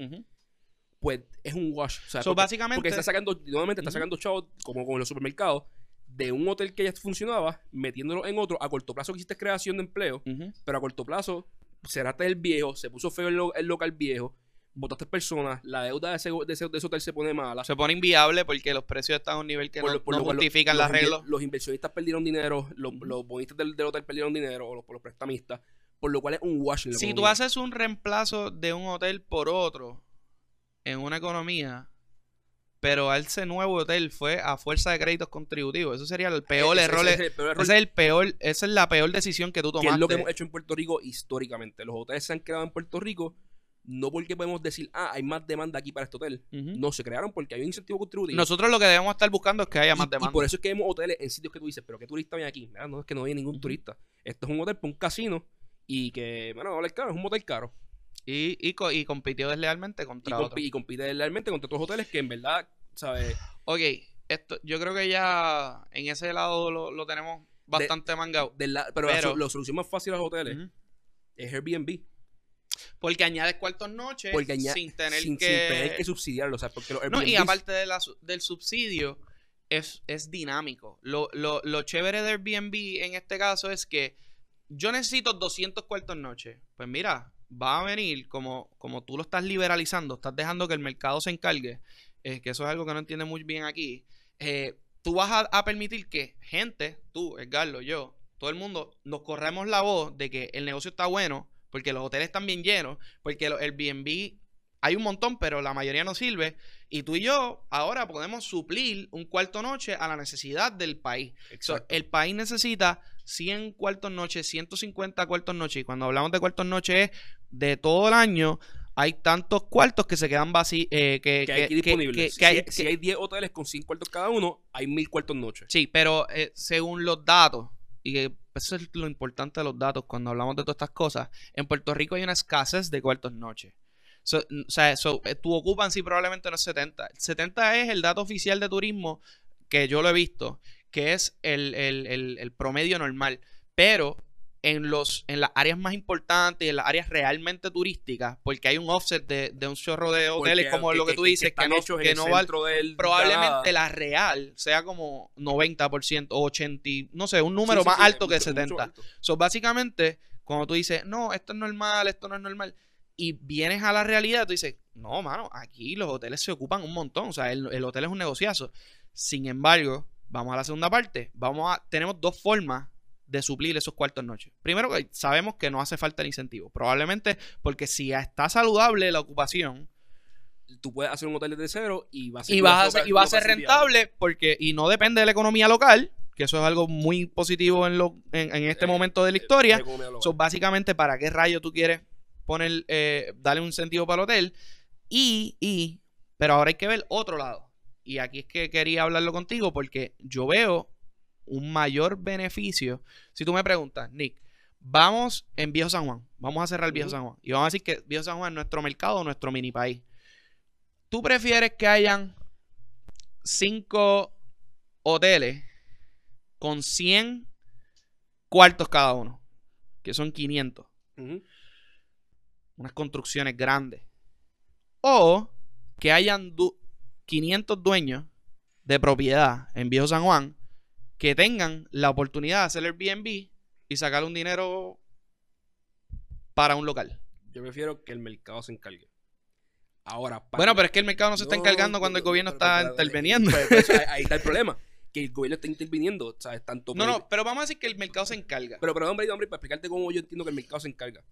pues es un wash. O sea, So, porque, básicamente- porque está sacando, nuevamente está sacando chavos, como con los supermercados, de un hotel que ya funcionaba, metiéndolo en otro. A corto plazo que hiciste creación de empleo, pero a corto plazo cerraste el viejo, se puso feo el, lo- el local viejo, botaste personas, la deuda de ese, de ese- de ese hotel se pone mala. Se pone inviable porque los precios están a un nivel que Por no, por no lo justifican los, inver- los inversionistas perdieron dinero, los, los bonistas del, del hotel perdieron dinero, o los, los prestamistas, por lo cual es un wash. Si tú haces un reemplazo de un hotel por otro en una economía, pero ese nuevo hotel fue a fuerza de créditos contributivos, eso sería el peor Ese- error. ese- ese es el peor error Ese es el peor, esa es la peor decisión que tú que tomaste. es lo que hemos hecho en Puerto Rico históricamente. Los hoteles se han creado en Puerto Rico no porque podemos decir, ah, hay más demanda aquí para este hotel. No, se crearon porque hay un incentivo contributivo. Nosotros lo que debemos estar buscando es que haya más y, y demanda. por eso es que vemos hoteles en sitios que tú dices, pero ¿qué turista viene aquí? Mira, no es que no hay ningún turista. Esto es un hotel para un casino y que, bueno, vale caro, es un hotel caro. Y, y, co- y compitió deslealmente Y, contra compi- otros. y compite realmente contra otros hoteles que en verdad, ¿sabes? Ok, esto, yo creo que ya en ese lado lo, lo tenemos bastante mangado. De la- pero la, Pero- la solución más fácil a los hoteles es Airbnb. Porque añades cuartos noches Porque sin tener sin, que... sin tener que subsidiarlo, o sea, porque los No, y aparte de la del subsidio, es, es dinámico. Lo, lo, lo chévere de Airbnb en este caso es que yo necesito 200 cuartos noche. Pues mira, va a venir, como, como tú lo estás liberalizando, estás dejando que el mercado se encargue, eh, que eso es algo que no entiende muy bien aquí. eh, tú vas a, a permitir que gente, tú, Edgardo, yo, todo el mundo, nos corremos la voz de que el negocio está bueno, porque los hoteles están bien llenos, porque los Airbnb hay un montón, pero la mayoría no sirve. Y tú y yo ahora podemos suplir un cuarto noche a la necesidad del país. So, Exacto. el país necesita 100 cuartos noche, 150 cuartos noche. Y cuando hablamos de cuartos noche es de todo el año. Hay tantos cuartos que se quedan vacíos. que, que hay aquí que- disponibles. que- si, que hay- hay, si que- hay 10 hoteles con 5 cuartos cada uno, hay 1000 cuartos noche. Sí, pero eh, según los datos, y que eso es lo importante de los datos cuando hablamos de todas estas cosas, en Puerto Rico hay una escasez de cuartos noche. So, n- o sea, so, eh, tu ocupancy probablemente no es 70. El 70 es el dato oficial de turismo que yo lo he visto, que es el, el- el- el promedio normal. Pero en, los, en las áreas más importantes y en las áreas realmente turísticas, porque hay un offset de, de un chorro de hoteles Porque, como que- lo que, que- tú dices, que, no, que no del- probablemente la real sea como 90% o 80, y- no sé, un número Sí, sí, más sí, alto que mucho- mucho 70. alto. So, básicamente, cuando tú dices, no, esto es normal, esto no es normal, y vienes a la realidad, tú dices, no, mano, aquí los hoteles se ocupan un montón, o sea, el, el hotel es un negociazo. Sin embargo, vamos a la segunda parte, vamos a, tenemos dos formas de suplir esos cuartos noches. Primero, que sabemos que no hace falta el incentivo, probablemente porque si está saludable la ocupación, Tú puedes hacer un hotel desde cero y va a ser, y va a ser, y va a ser rentable porque y no depende de la economía local que eso es algo muy positivo en, lo, en, en este Eh, momento de la Eh, historia. de. So, básicamente para qué rayo tú quieres poner eh, darle un sentido para el hotel y, y pero ahora hay que ver otro lado y aquí es que quería hablarlo contigo porque yo veo un mayor beneficio si tú me preguntas Nick vamos en Viejo San Juan vamos a cerrar Viejo. San Juan y vamos a decir que Viejo San Juan es nuestro mercado nuestro mini país ¿Tú prefieres que hayan cinco hoteles con 100 cuartos cada uno? Que son 500. Ujú. Unas construcciones grandes. O que hayan 500 dueños de propiedad en Viejo San Juan que tengan la oportunidad de hacer Airbnb y sacar un dinero para un local. Yo prefiero que el mercado se encargue. Ahora, para- Bueno, pero es que el mercado no se está No, encargando cuando el gobierno pero- está pero- interviniendo. pero- pero eso- ahí, está el problema. Que el gobierno está interviniendo, ¿sabes? Tanto No, no, pero vamos a decir que el mercado se encarga. Pero, pero, hombre, hombre, para explicarte cómo yo entiendo que el mercado se encarga.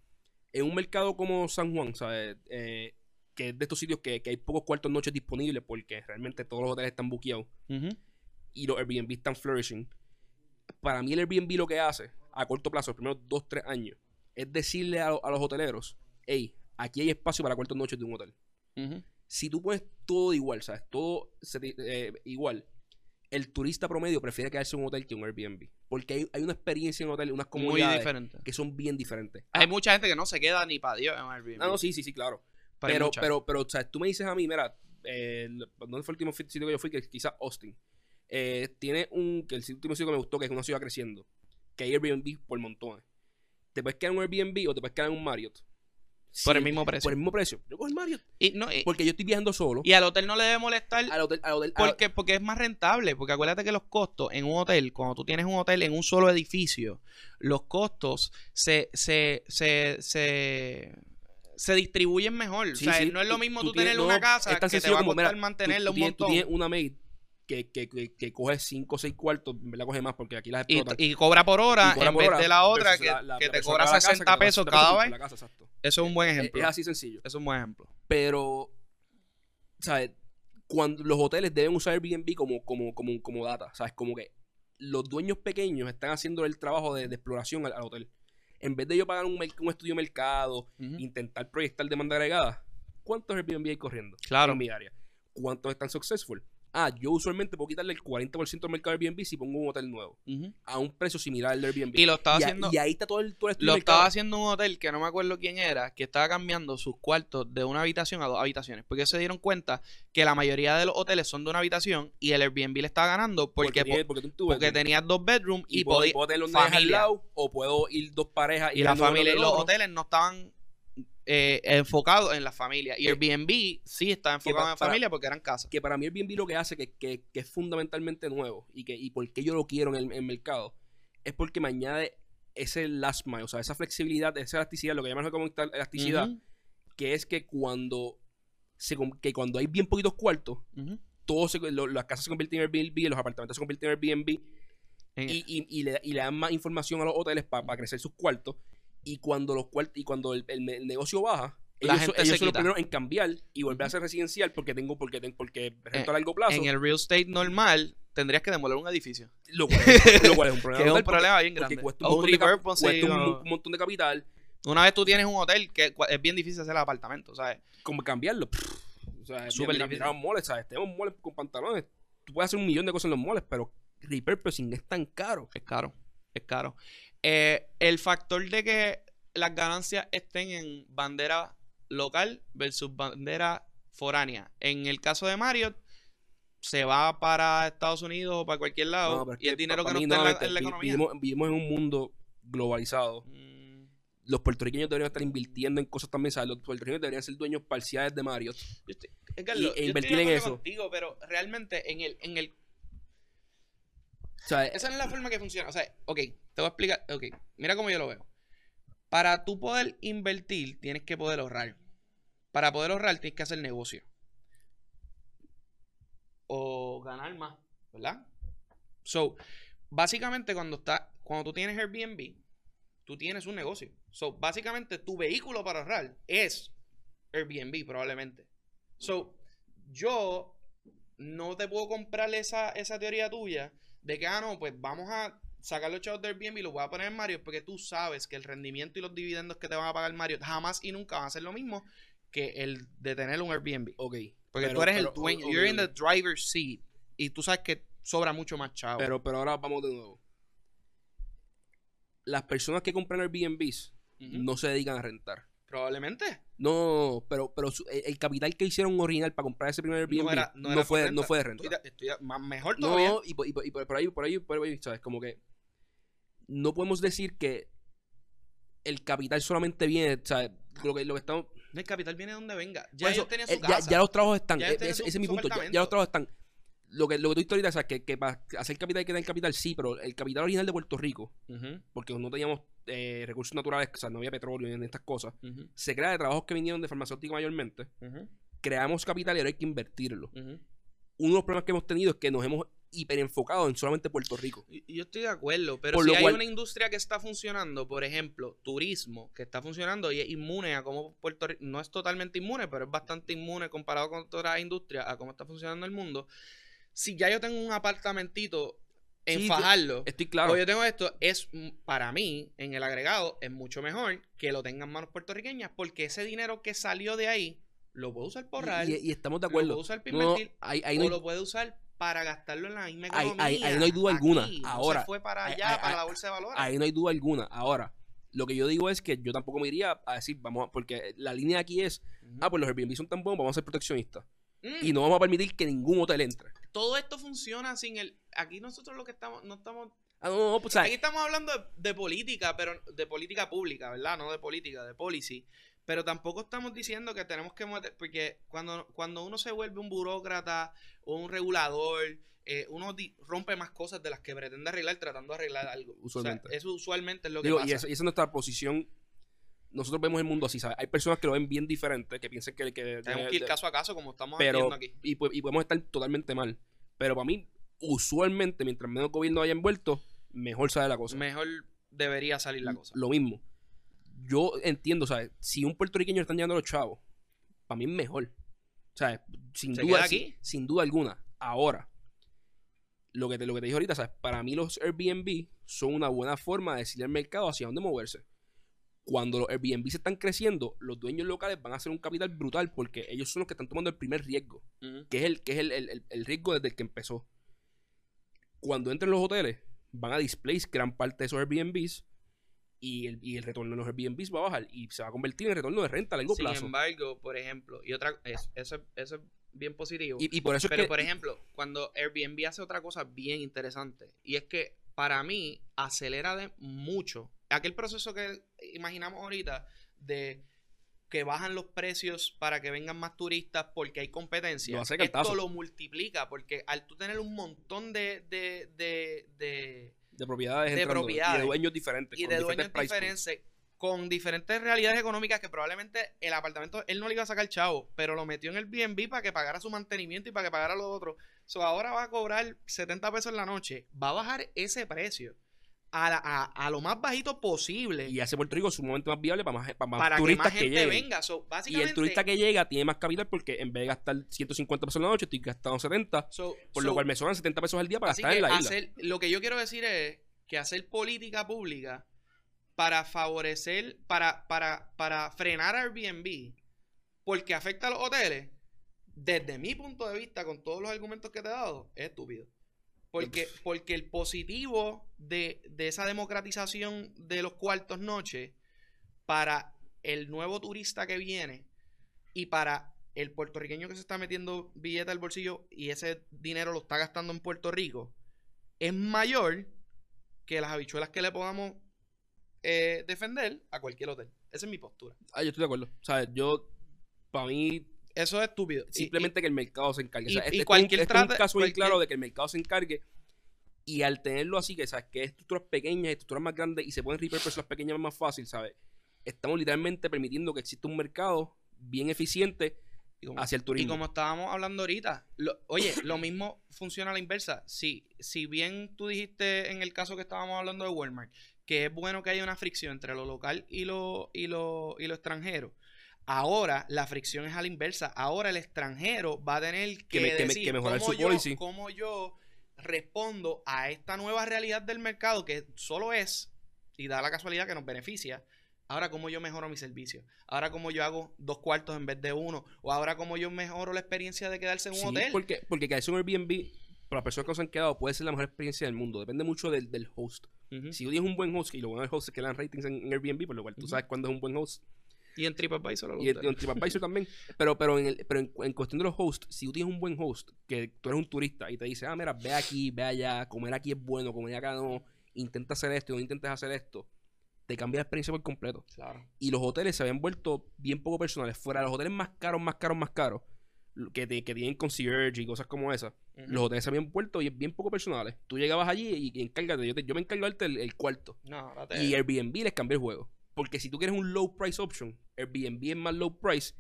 En un mercado como San Juan, ¿sabes? Eh, que es de estos sitios que, que hay pocos cuartos noches disponibles porque realmente todos los hoteles están buqueados y los Airbnb están flourishing. Para mí el Airbnb lo que hace a corto plazo, los primeros 2, 3 años, es decirle a, a los hoteleros, hey, aquí hay espacio para cuartos noches de un hotel. Si tú pones todo igual, ¿sabes? Todo eh, igual, el turista promedio prefiere quedarse en un hotel que en un Airbnb. Porque hay, hay una experiencia en un hotel, unas comunidades que son bien diferentes. Hay mucha gente que no se queda ni para Dios en Airbnb. Ah, no, sí, sí, sí, claro. Pero Pero, pero, pero, o sea, tú me dices a mí, mira, eh, ¿dónde fue el último sitio que yo fui? Que quizás Austin. Eh, tiene un, que el último sitio que me gustó, que es una ciudad creciendo, que hay Airbnb por montones. Te puedes quedar en un Airbnb o te puedes quedar en un Marriott. Por Sí, el mismo precio. Por el mismo precio. Yo cojo el Marriott. Y, no, y, Porque yo estoy viajando solo. y al hotel no le debe molestar al hotel, al hotel, al- porque, porque es más rentable. Porque acuérdate que los costos en un hotel, cuando tú tienes un hotel en un solo edificio, los costos se, se, se, se, se distribuyen mejor. Sí, o sea, sí, no es lo mismo tú tú, tienes- tener no, una casa que te va a costar mira, mantenerla tú un tienes, montón. tú tienes una maid que, que, que, que coge 5 o 6 cuartos, verdad coge más porque aquí las explotan. y cobra por hora cobra en por vez hora de la otra que, la- la- que la te cobra que va a la casa, 60 que te cobra pesos 60 cada vez. la casa, exacto. Eso es un buen Es- ejemplo. Es así sencillo. Eso es un buen ejemplo. Pero, ¿sabes? Cuando los hoteles deben usar Airbnb como, como, como, como data, ¿sabes? Como que los dueños pequeños están haciendo el trabajo de, de exploración al, al hotel. En vez de yo pagar un, estudio de mercado, intentar proyectar demanda agregada, ¿cuántos Airbnb hay corriendo Claro. en mi área? ¿Cuántos están successful? Ah, yo usualmente puedo quitarle el 40% del mercado de Airbnb si pongo un hotel nuevo, a un precio similar al de Airbnb. Y lo estaba y, a- haciendo. y ahí está todo el, todo el Lo estaba mercado. haciendo un hotel que no me acuerdo quién era, que estaba cambiando sus cuartos de una habitación a dos habitaciones. Porque se dieron cuenta que la mayoría de los hoteles son de una habitación y el Airbnb le estaba ganando porque, porque, tiene- porque, tú- tú- porque tenías dos bedrooms y, y, puedo, podía- puedo tener los nenes al familia. lado o puedo ir dos parejas y la uno del familia y los hoteles no estaban eh, enfocado en la familia. Y Eh, Airbnb sí está enfocado en la para- familia porque eran casas. que para mí Airbnb lo que hace que, que- que es fundamentalmente nuevo y que y por qué yo lo quiero en el, en el mercado es porque me añade ese last mile, o sea, esa flexibilidad, esa elasticidad, lo que llaman como elasticidad, que es que cuando se, que cuando hay bien poquitos cuartos, ujú. todo se- lo- las casas se convierten en Airbnb, los apartamentos se convierten en Airbnb En- y, y- y le, y le dan más información a los hoteles para crecer sus cuartos y cuando los y cuando el, el- el negocio baja La ellos, gente son- ellos se son los primeros en cambiar y volver a ser residencial porque tengo porque tengo porque rento Eh, a largo plazo en el real estate normal tendrías que demoler un edificio. lo cual, es, lo cual es un problema Que es un brutal porque- problema bien grande. cuesta un, montón de, repurpose, cuesta un, montón de capital Una vez tú tienes un hotel que es bien difícil hacer el apartamento, ¿sabes? como cambiarlo o sea Súper difícil. moles ¿sabes? tenemos moles con pantalones tú puedes hacer un millón de cosas en los moles pero repurposing es tan caro Es caro, es caro. Eh, el factor de que las ganancias estén en bandera local versus bandera foránea. En el caso de Marriott, se va para Estados Unidos o para cualquier lado No, y el dinero que no está en la, en economía. vivimos, vivimos en un mundo globalizado Mm, los puertorriqueños deberían estar invirtiendo en cosas también, ¿sabes? Los puertorriqueños deberían ser dueños parciales de Marriott. estoy- Edgardo, Y- e yo estoy de invertir en eso. contigo, pero realmente en el, en el O sea, Esa es la forma que funciona. O sea, ok, te voy a explicar. Ok, mira cómo yo lo veo. Para tú poder invertir, tienes que poder ahorrar. Para poder ahorrar, tienes que hacer negocio. O ganar más, ¿verdad? So, básicamente, cuando, está, cuando tú tienes Airbnb, tú tienes un negocio. So, básicamente, tu vehículo para ahorrar es Airbnb, probablemente. So, yo no te puedo comprar esa, esa teoría tuya de que, ah, no, pues vamos a sacar los chavos de Airbnb y los voy a poner en Mario porque tú sabes que el rendimiento y los dividendos que te van a pagar Mario jamás y nunca van a ser lo mismo que el de tener un Airbnb. ok. Porque pero- tú eres pero- el dueño, ok, you're in the driver's seat y tú sabes que sobra mucho más chavo. Pero, pero ahora vamos de nuevo. Las personas que compran Airbnbs no se dedican a rentar. Probablemente. No, pero, pero su- el, el capital que hicieron original para comprar ese primer Airbnb No, no, era, no, era por fue, renta. no fue de renta. Estoy de- estoy de- más- mejor todavía. No, y, por- y por- y por por ahí, por ahí, por ahí, ¿sabes? Como que no podemos decir que el capital solamente viene, ¿sabes? Lo que, lo que estamos... El capital viene de donde venga. Ya por ellos tenían su eh, ya, casa. ya los trabajos están. Ya eh, tenían ese, su- ese es mi su punto. Ya, ya apartamento. los trabajos están. Lo que, lo que tú dijiste ahorita, sea, que, que para hacer capital hay que tener capital, sí, pero el capital original de Puerto Rico, Ujú, porque no teníamos eh, recursos naturales, o sea, no había petróleo ni estas cosas, se crea de trabajos que vinieron de farmacéutico mayormente. Creamos capital y ahora hay que invertirlo. Uno de los problemas que hemos tenido es que nos hemos hiperenfocado en solamente Puerto Rico. Yo estoy de acuerdo, pero Por si hay cual- una industria que está funcionando, por ejemplo, turismo, que está funcionando y es inmune a cómo Puerto Rico, no es totalmente inmune, pero es bastante inmune comparado con otras industrias, a cómo está funcionando el mundo. Si ya yo tengo un apartamentito en Sí, Fajardo, Estoy claro. o yo tengo esto, es mm, para mí, en el agregado, es mucho mejor que lo tengan manos puertorriqueñas, porque ese dinero que salió de ahí, lo puedo usar por ahorrar, y, y estamos de lo acuerdo. puedo usar No, ahí, ahí o no hay- lo puede usar para gastarlo en la misma economía. ahí- ahí no hay duda alguna. aquí, no se Ahora, fue para allá, para la bolsa de valores. Ahí no hay duda alguna. Ahora, lo que yo digo es que yo tampoco me iría a decir, vamos, a- porque la línea aquí es, ah, pues los Airbnb son tan buenos, vamos a ser proteccionistas. Mm, Y no vamos a permitir que ningún hotel entre. Todo esto funciona sin el... Aquí nosotros lo que estamos... No estamos Ah, no, no, pues. Aquí estamos hablando de, de política, pero de política pública, ¿verdad? No de política, de policy. Pero tampoco estamos diciendo que tenemos que meter, porque cuando, cuando uno se vuelve un burócrata o un regulador, eh, uno rompe más cosas de las que pretende arreglar tratando de arreglar algo. O sea, Usualmente. eso usualmente es lo que Digo, pasa. y esa, y esa es nuestra posición. Nosotros vemos el mundo así, ¿sabes? Hay personas que lo ven bien diferente, que piensan que... que Tenemos que ir caso a caso como estamos pero, aquí. y, po- y podemos estar totalmente mal. Pero para mí, usualmente, mientras menos gobierno haya envuelto, mejor sale la cosa. Mejor debería salir la cosa. Lo mismo. Yo entiendo, ¿sabes? Si un puertorriqueño están llegando a los chavos, para mí es mejor. ¿Sabes? Sin ¿Se duda, queda sin, aquí? sin duda alguna. Ahora, lo que, te, lo que te dije ahorita, ¿sabes? Para mí los Airbnb son una buena forma de decirle al mercado hacia dónde moverse. Cuando los Airbnb se están creciendo, los dueños locales van a hacer un capital brutal porque ellos son los que están tomando el primer riesgo que es el, que es el, el- el- riesgo desde el que empezó. Cuando entren los hoteles, van a displace gran parte de esos Airbnbs y el, y el retorno de los Airbnbs va a bajar y se va a convertir en retorno de renta a largo Sin plazo. embargo, por ejemplo, y otra, es- eso, eso es bien positivo. Y, y por eso es Pero, que... por ejemplo, cuando Airbnb hace otra cosa bien interesante, y es que para mí acelera de mucho aquel proceso que imaginamos ahorita de que bajan los precios para que vengan más turistas porque hay competencia, Lo hace esto lo multiplica porque al tú tener un montón de, de, de, de- De propiedades, De propiedades. Y de dueños diferentes. y con de diferentes dueños diferentes con diferentes realidades económicas que probablemente el apartamento él no le iba a sacar chavo, pero lo metió en el BNB para que pagara su mantenimiento y para que pagara lo otro. So, ahora va a cobrar 70 pesos en la noche. Va a bajar ese precio a, la- a, a lo más bajito posible Y hace Puerto Rico sumamente más viable para más, para más para que turistas más que, gente lleguen. venga. So, Y el turista que llega tiene más capital porque en vez de gastar 150 pesos en la noche, estoy gastando 70. so- Por so, lo cual me sobran 70 pesos al día para gastar que en la isla. hacer, lo que yo quiero decir es que hacer política pública para favorecer, para, para, para frenar Airbnb, porque afecta a los hoteles, desde mi punto de vista, con todos los argumentos que te he dado, es estúpido. Porque, porque el positivo de, de esa democratización de los cuartos noche para el nuevo turista que viene y para el puertorriqueño que se está metiendo billete al bolsillo y ese dinero lo está gastando en Puerto Rico, es mayor que las habichuelas que le podamos eh, defender a cualquier hotel. Esa es mi postura. Ah, yo estoy de acuerdo. O sea, yo, para mí, Eso es estúpido. Y- simplemente que el mercado se encargue. O sea, y- este- y cualquier es un, este es un trata- caso cualquier- claro de que el mercado se encargue. Y al tenerlo así, que sabes que es estructuras pequeñas, estructuras más grandes y se pueden repurpose las pequeñas más fácil, ¿sabes? Estamos literalmente permitiendo que exista un mercado bien eficiente y como- hacia el Y turismo. como estábamos hablando ahorita, lo- oye, lo mismo funciona a la inversa. Si, si bien tú dijiste en el caso que estábamos hablando de Walmart, que es bueno que haya una fricción entre lo local y lo, y lo, y lo extranjero, ahora la fricción es a la inversa. Ahora el extranjero va a tener que, Que me- que me- decir que mejorar cómo su yo- policy. cómo yo respondo a esta nueva realidad del mercado que solo es, y da la casualidad que nos beneficia, Ahora, ¿cómo yo mejoro mi servicio? Ahora, ¿cómo yo hago dos cuartos en vez de uno? O ahora, ¿cómo yo mejoro la experiencia de quedarse en un Sí, hotel? porque, porque quedarse en un Airbnb, para las personas que se han quedado, puede ser la mejor experiencia del mundo. Depende mucho del, del host. Si tú tienes un buen host, y lo bueno del host es que le dan ratings en, en Airbnb, por lo cual tú sabes cuándo es un buen host. Y en TripAdvisor lo Y en, en TripAdvisor también. Pero, pero, en, el- pero en, en cuestión de los hosts, si tú tienes un buen host, que tú eres un turista y te dice, ah, mira, ve aquí, ve allá, comer aquí es bueno, comer acá no, intenta hacer esto y no intentes hacer esto, te cambia la experiencia por completo. Claro. Y los hoteles se habían vuelto bien poco personales. Fuera de los hoteles más caros, más caros, más caros, que, te- que tienen concierge y cosas como esas, los hoteles se habían vuelto bien, bien poco personales. Tú llegabas allí y, y encárgate, yo, te- yo me encargo de darte el, el cuarto. No, Y Airbnb les cambió el juego. Porque si tú quieres un low price option, Airbnb es más low price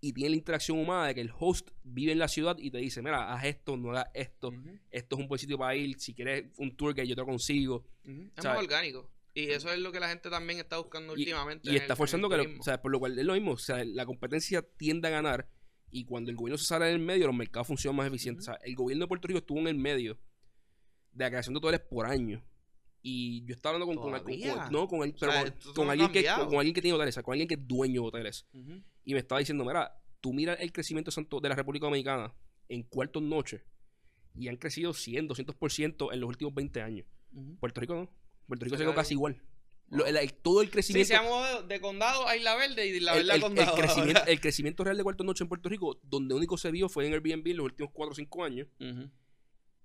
y tiene la interacción humana de que el host vive en la ciudad y te dice, mira, haz esto, no hagas esto, esto es un buen sitio para ir, si quieres un tour que yo te lo consigo. Es más orgánico. Y eso es lo que la gente también está buscando Y- últimamente. Y el- está forzando que, lo- o sea, por lo cual es lo mismo, o sea, la competencia tiende a ganar y cuando el gobierno se sale del medio, los mercados funcionan más eficientes. O sea, el gobierno de Puerto Rico estuvo en el medio de la creación de hoteles por año. Y yo estaba hablando con, con, con- no, con, el- pero sea, con- alguien que, con, alguien que tiene hoteles, con alguien que es dueño de hoteles. Ujú. Y me estaba diciendo, mira, tú mira el crecimiento de la República Dominicana en cuartos noches y han crecido 100, 200% en los últimos 20 años. Puerto Rico no. Puerto Rico Se quedó casi igual. igual. Lo- el- el- todo el Sí, crecimiento se llamó de, de condado a Isla Verde y de la el, Verde a el- el condado. crecimiento, el crecimiento real de cuartos noche en Puerto Rico, donde único se vio fue en Airbnb en los últimos 4 o 5 años.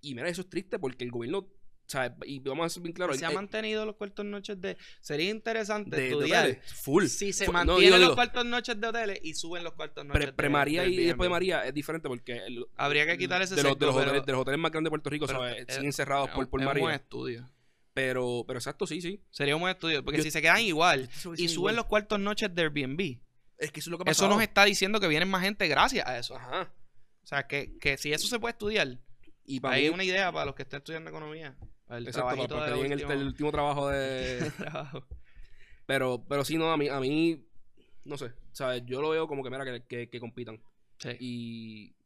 Y mira, eso es triste porque el gobierno, o sea, y vamos a ser bien claros, se han el- mantenido los cuartos noches de... Sería interesante de, de estudiar hoteles, full. si se Full. Mantienen los cuartos noches de hoteles y suben los cuartos noches pre, de- pre-María de y después de. María es diferente porque el- Habría que quitar ese de, los, de, los pero- hoteles, de los hoteles más grandes de Puerto Rico, ¿sabes? es- siguen cerrados por, por es un buen María. estudio. Pero, pero exacto, sí, sí. Sería un buen estudio. Porque Yo- si se quedan igual y suben los cuartos noches de Airbnb, Es que eso es lo que ha eso pasado. nos está diciendo que vienen más gente gracias a eso. Ajá. O sea, que, que si eso se puede estudiar, Y para hay mí, una idea para los que estén estudiando economía. El exacto, para, trabajito para de que la lleguen el, último trabajo de... trabajo. pero, pero sí, no, a mí, a mí, no sé, ¿sabes? Yo lo veo como que, mira, que, que, que compitan. Sí. Y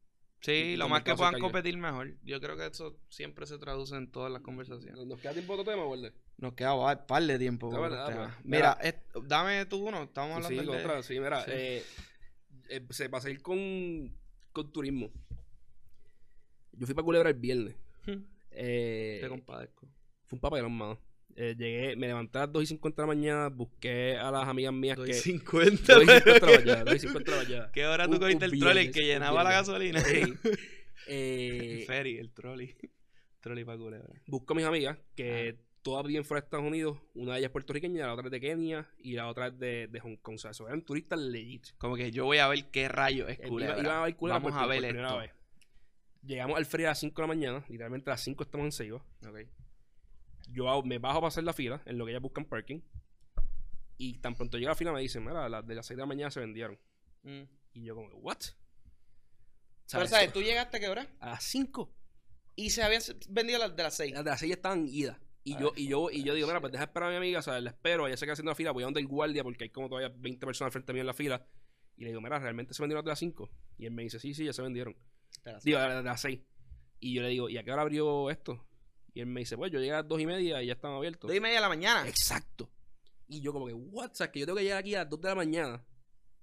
Sí, y lo más que puedan competir mejor. Yo creo que eso siempre se traduce en todas las conversaciones. ¿Nos queda tiempo de otro tema, Walde? Nos queda un par de tiempo. Verdad, pues. tema. Mira, es- dame tú uno. Estamos hablando Sí, de- otra, sí, mira, sí. eh, eh, se va a seguir con, con turismo. Yo fui para Culebra el viernes. Eh, Te compadezco. fue un papelón, mano. Eh, llegué, me levanté a las 2 y 50 de la mañana, busqué a las amigas mías Doy que... 50. 2 y 50 de la mañana, 2 y 50 de la mañana. ¿Qué hora tú cogiste el trolley que llenaba la gasolina? Sí. el Eh, ferry, el trolley. trolley para culebra. busco a mis amigas que todas viven fuera de Estados Unidos. Una de ellas es puertorriqueña, la otra es de Kenia y la otra es de, de Hong Kong. O sea, eso eran turistas legit. Como que yo voy a ver qué rayo es Eh, culebra. iba- iban a ver culebra Vamos por- a ver por primera esto. vez. Llegamos al frío a las 5 de la mañana. Literalmente a las 5 estamos en Seiba. Ok. Yo me bajo para hacer la fila en lo que ellas buscan parking. Y tan pronto llega la fila me dicen, mira, las de las 6 de la mañana se vendieron. Mm. Y yo como, ¿what? Pero, ¿sabes? ¿Tú llegaste a qué hora? A las 5. Y se habían vendido las de las 6. Las de las 6 estaban idas. Y Ah, yo, y yo, y yo digo, mira, pues deja esperar a mi amiga, o sea, la espero, ella se queda haciendo la fila, voy a donde el guardia porque hay como todavía 20 personas al frente mío en la fila. Y le digo, mira, ¿realmente se vendieron las de las 5? Y él me dice, sí, sí, ya se vendieron. Digo, las de las 6. Y yo le digo, ¿y a qué hora abrió esto? Y él me dice, pues yo llegué a las 2 y media y ya estaban abiertos. Dos y media de la mañana. Exacto. Y yo como que, what? O sea, que yo tengo que llegar aquí a las 2 de la mañana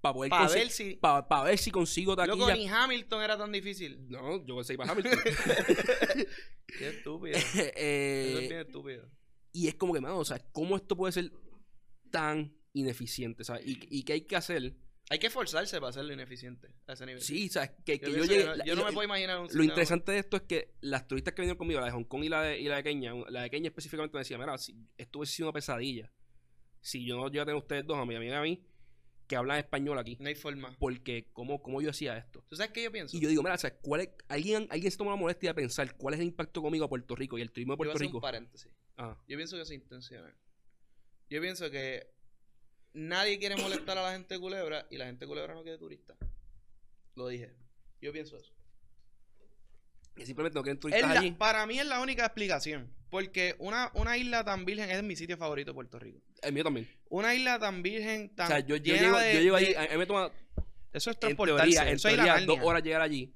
para poder Para ver si. pa- pa ver si consigo Loco, taquilla. ni Hamilton era tan difícil. No, yo conseguí para Hamilton. Qué estúpido. Eso Eh, es bien estúpido. y es como que, mano, o sea, ¿cómo esto puede ser tan ineficiente? Sea, ¿y, y qué hay que hacer? Hay que esforzarse para hacerlo ineficiente a ese nivel. Sí, o sea, que, que yo, no- la- yo no me puedo imaginar un Lo interesante de esto es que las turistas que vinieron conmigo, la de Hong Kong y la de, y la de Kenia, la de Kenia específicamente me decía, mira, si esto hubiese sido una pesadilla. Si yo no llego a tener ustedes dos, a mi amiga a mí, que hablan español aquí. No hay forma. Porque, ¿cómo, cómo yo hacía esto? ¿Tú sabes qué yo pienso? Y yo digo, mira, o sea, ¿cuál es, alguien, alguien se toma la molestia de pensar cuál es el impacto conmigo a Puerto Rico y el turismo de Yo voy a Puerto hacer un Rico. paréntesis. Ah, Yo pienso que es intencional. Yo pienso que nadie quiere molestar a la gente de Culebra y la gente de Culebra no quiere turista. Lo dije. Yo pienso eso. que simplemente no quieren Es turistas allí. para mí es la única explicación. Porque una, una isla tan virgen es mi sitio favorito de Puerto Rico. El mío también. Una isla tan virgen, tan O sea, yo, yo llego, de- yo llego de- allí, a a mí me toma Eso es en transportarse. teoría, en eso teoría dos Narnia. horas llegar allí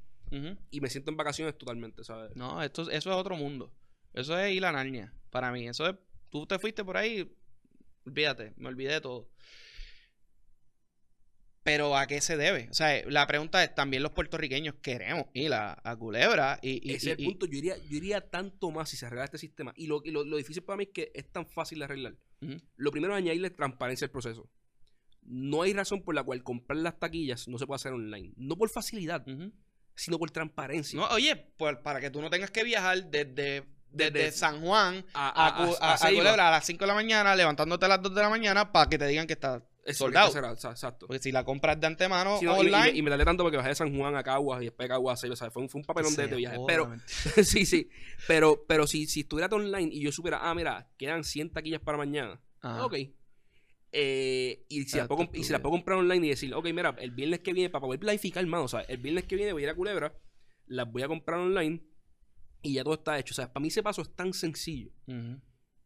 y me siento en vacaciones totalmente, ¿sabes? No, esto, eso es otro mundo. Eso es ir a Narnia. Para mí. Eso es. Tú te fuiste por ahí. Olvídate. Me olvidé de todo. Pero ¿a qué se debe? O sea, la pregunta es: también los puertorriqueños queremos ir a, a Culebra. Y, y- Ese es el punto. Yo iría, yo iría tanto más si se arregla este sistema. Y lo, y lo, lo difícil para mí es que es tan fácil de arreglar. Lo primero es añadirle transparencia al proceso. No hay razón por la cual comprar las taquillas no se puede hacer online. No por facilidad, sino por transparencia. No, oye, para que tú no tengas que viajar desde, desde, San Juan a. Culebra a las 5 de la mañana, levantándote a las 2 de la mañana para que te digan que está soldado. exacto. Porque si la compras de antemano online. y me tardé tanto porque bajé de San Juan a Caguas y después de Caguas a o sea, fue un, fue un papelón de, viaje. Pero, sí, sí. Pero, pero si, si estuviera online y yo supiera, ah, mira, quedan 100 taquillas para mañana. Ajá. Ok. Eh, y, si Ah, las puedo, y si las puedo comprar online y decir, ok, mira, el viernes que viene, para poder planificar más, o sea, el viernes que viene voy a ir a Culebra, las voy a comprar online y ya todo está hecho. O sea, para mí ese paso es tan sencillo.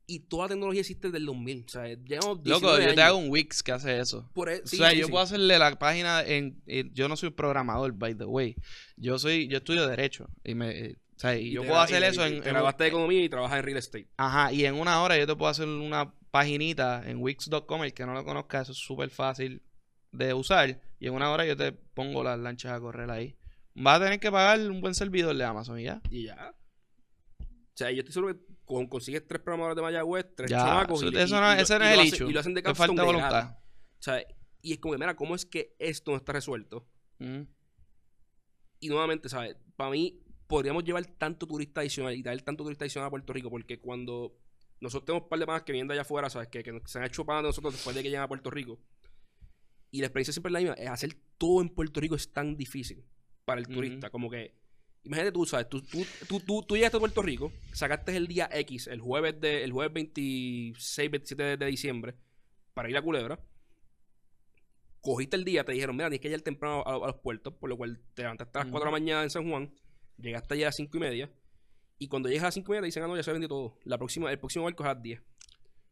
Y toda la tecnología existe desde el 2000. O sea, llevamos Loco, 19 yo te hago un Wix que hace eso. Por e- sí, o sea, sí, yo sí. puedo hacerle la página en, en- yo no soy programador, by the way. Yo soy, yo estudio derecho y me, eh, o sea, y Y yo puedo hacer y- eso y en, Te en- grabaste de economía y trabajas en real estate. ajá, y en una hora yo te puedo hacer una paginita en Wix.com, el que no lo conozca, eso es súper fácil de usar y en una hora yo te pongo las lanchas a correr ahí. Vas a tener que pagar un buen servidor de Amazon y ya. Y ya. O sea, yo estoy seguro que con- consigues tres programadores de Mayagüez, tres Ya, chamacos. eso- y, eso y- no- y lo- ese no y es lo el hacen- issue. Y lo hacen de capstone falta de voluntad. O sea, y es como que, mira, ¿cómo es que esto no está resuelto? Ujú. Y nuevamente, ¿sabes? Para mí, podríamos llevar tanto turista adicional y traer tanto turista adicional a Puerto Rico, porque cuando nosotros tenemos un par de panas que vienen de allá afuera, ¿sabes? Que, que se han hecho panas de nosotros después de que llegan a Puerto Rico. Y la experiencia siempre es la misma. Es hacer todo en Puerto Rico es tan difícil para el turista. Como que, imagínate tú, ¿sabes? Tú, tú, tú, tú, tú llegaste a Puerto Rico, sacaste el día X, el jueves, de, el jueves 26, 27 de, de diciembre, para ir a Culebra. Cogiste el día, te dijeron, mira, tienes que llegar temprano a, a los puertos, por lo cual te levantaste a las 4 de la mañana en San Juan, llegaste allá a las 5 y media, y cuando llegas a las 5 y media te dicen, ah, no, ya se vendió todo. La próxima, el próximo barco es a las 10.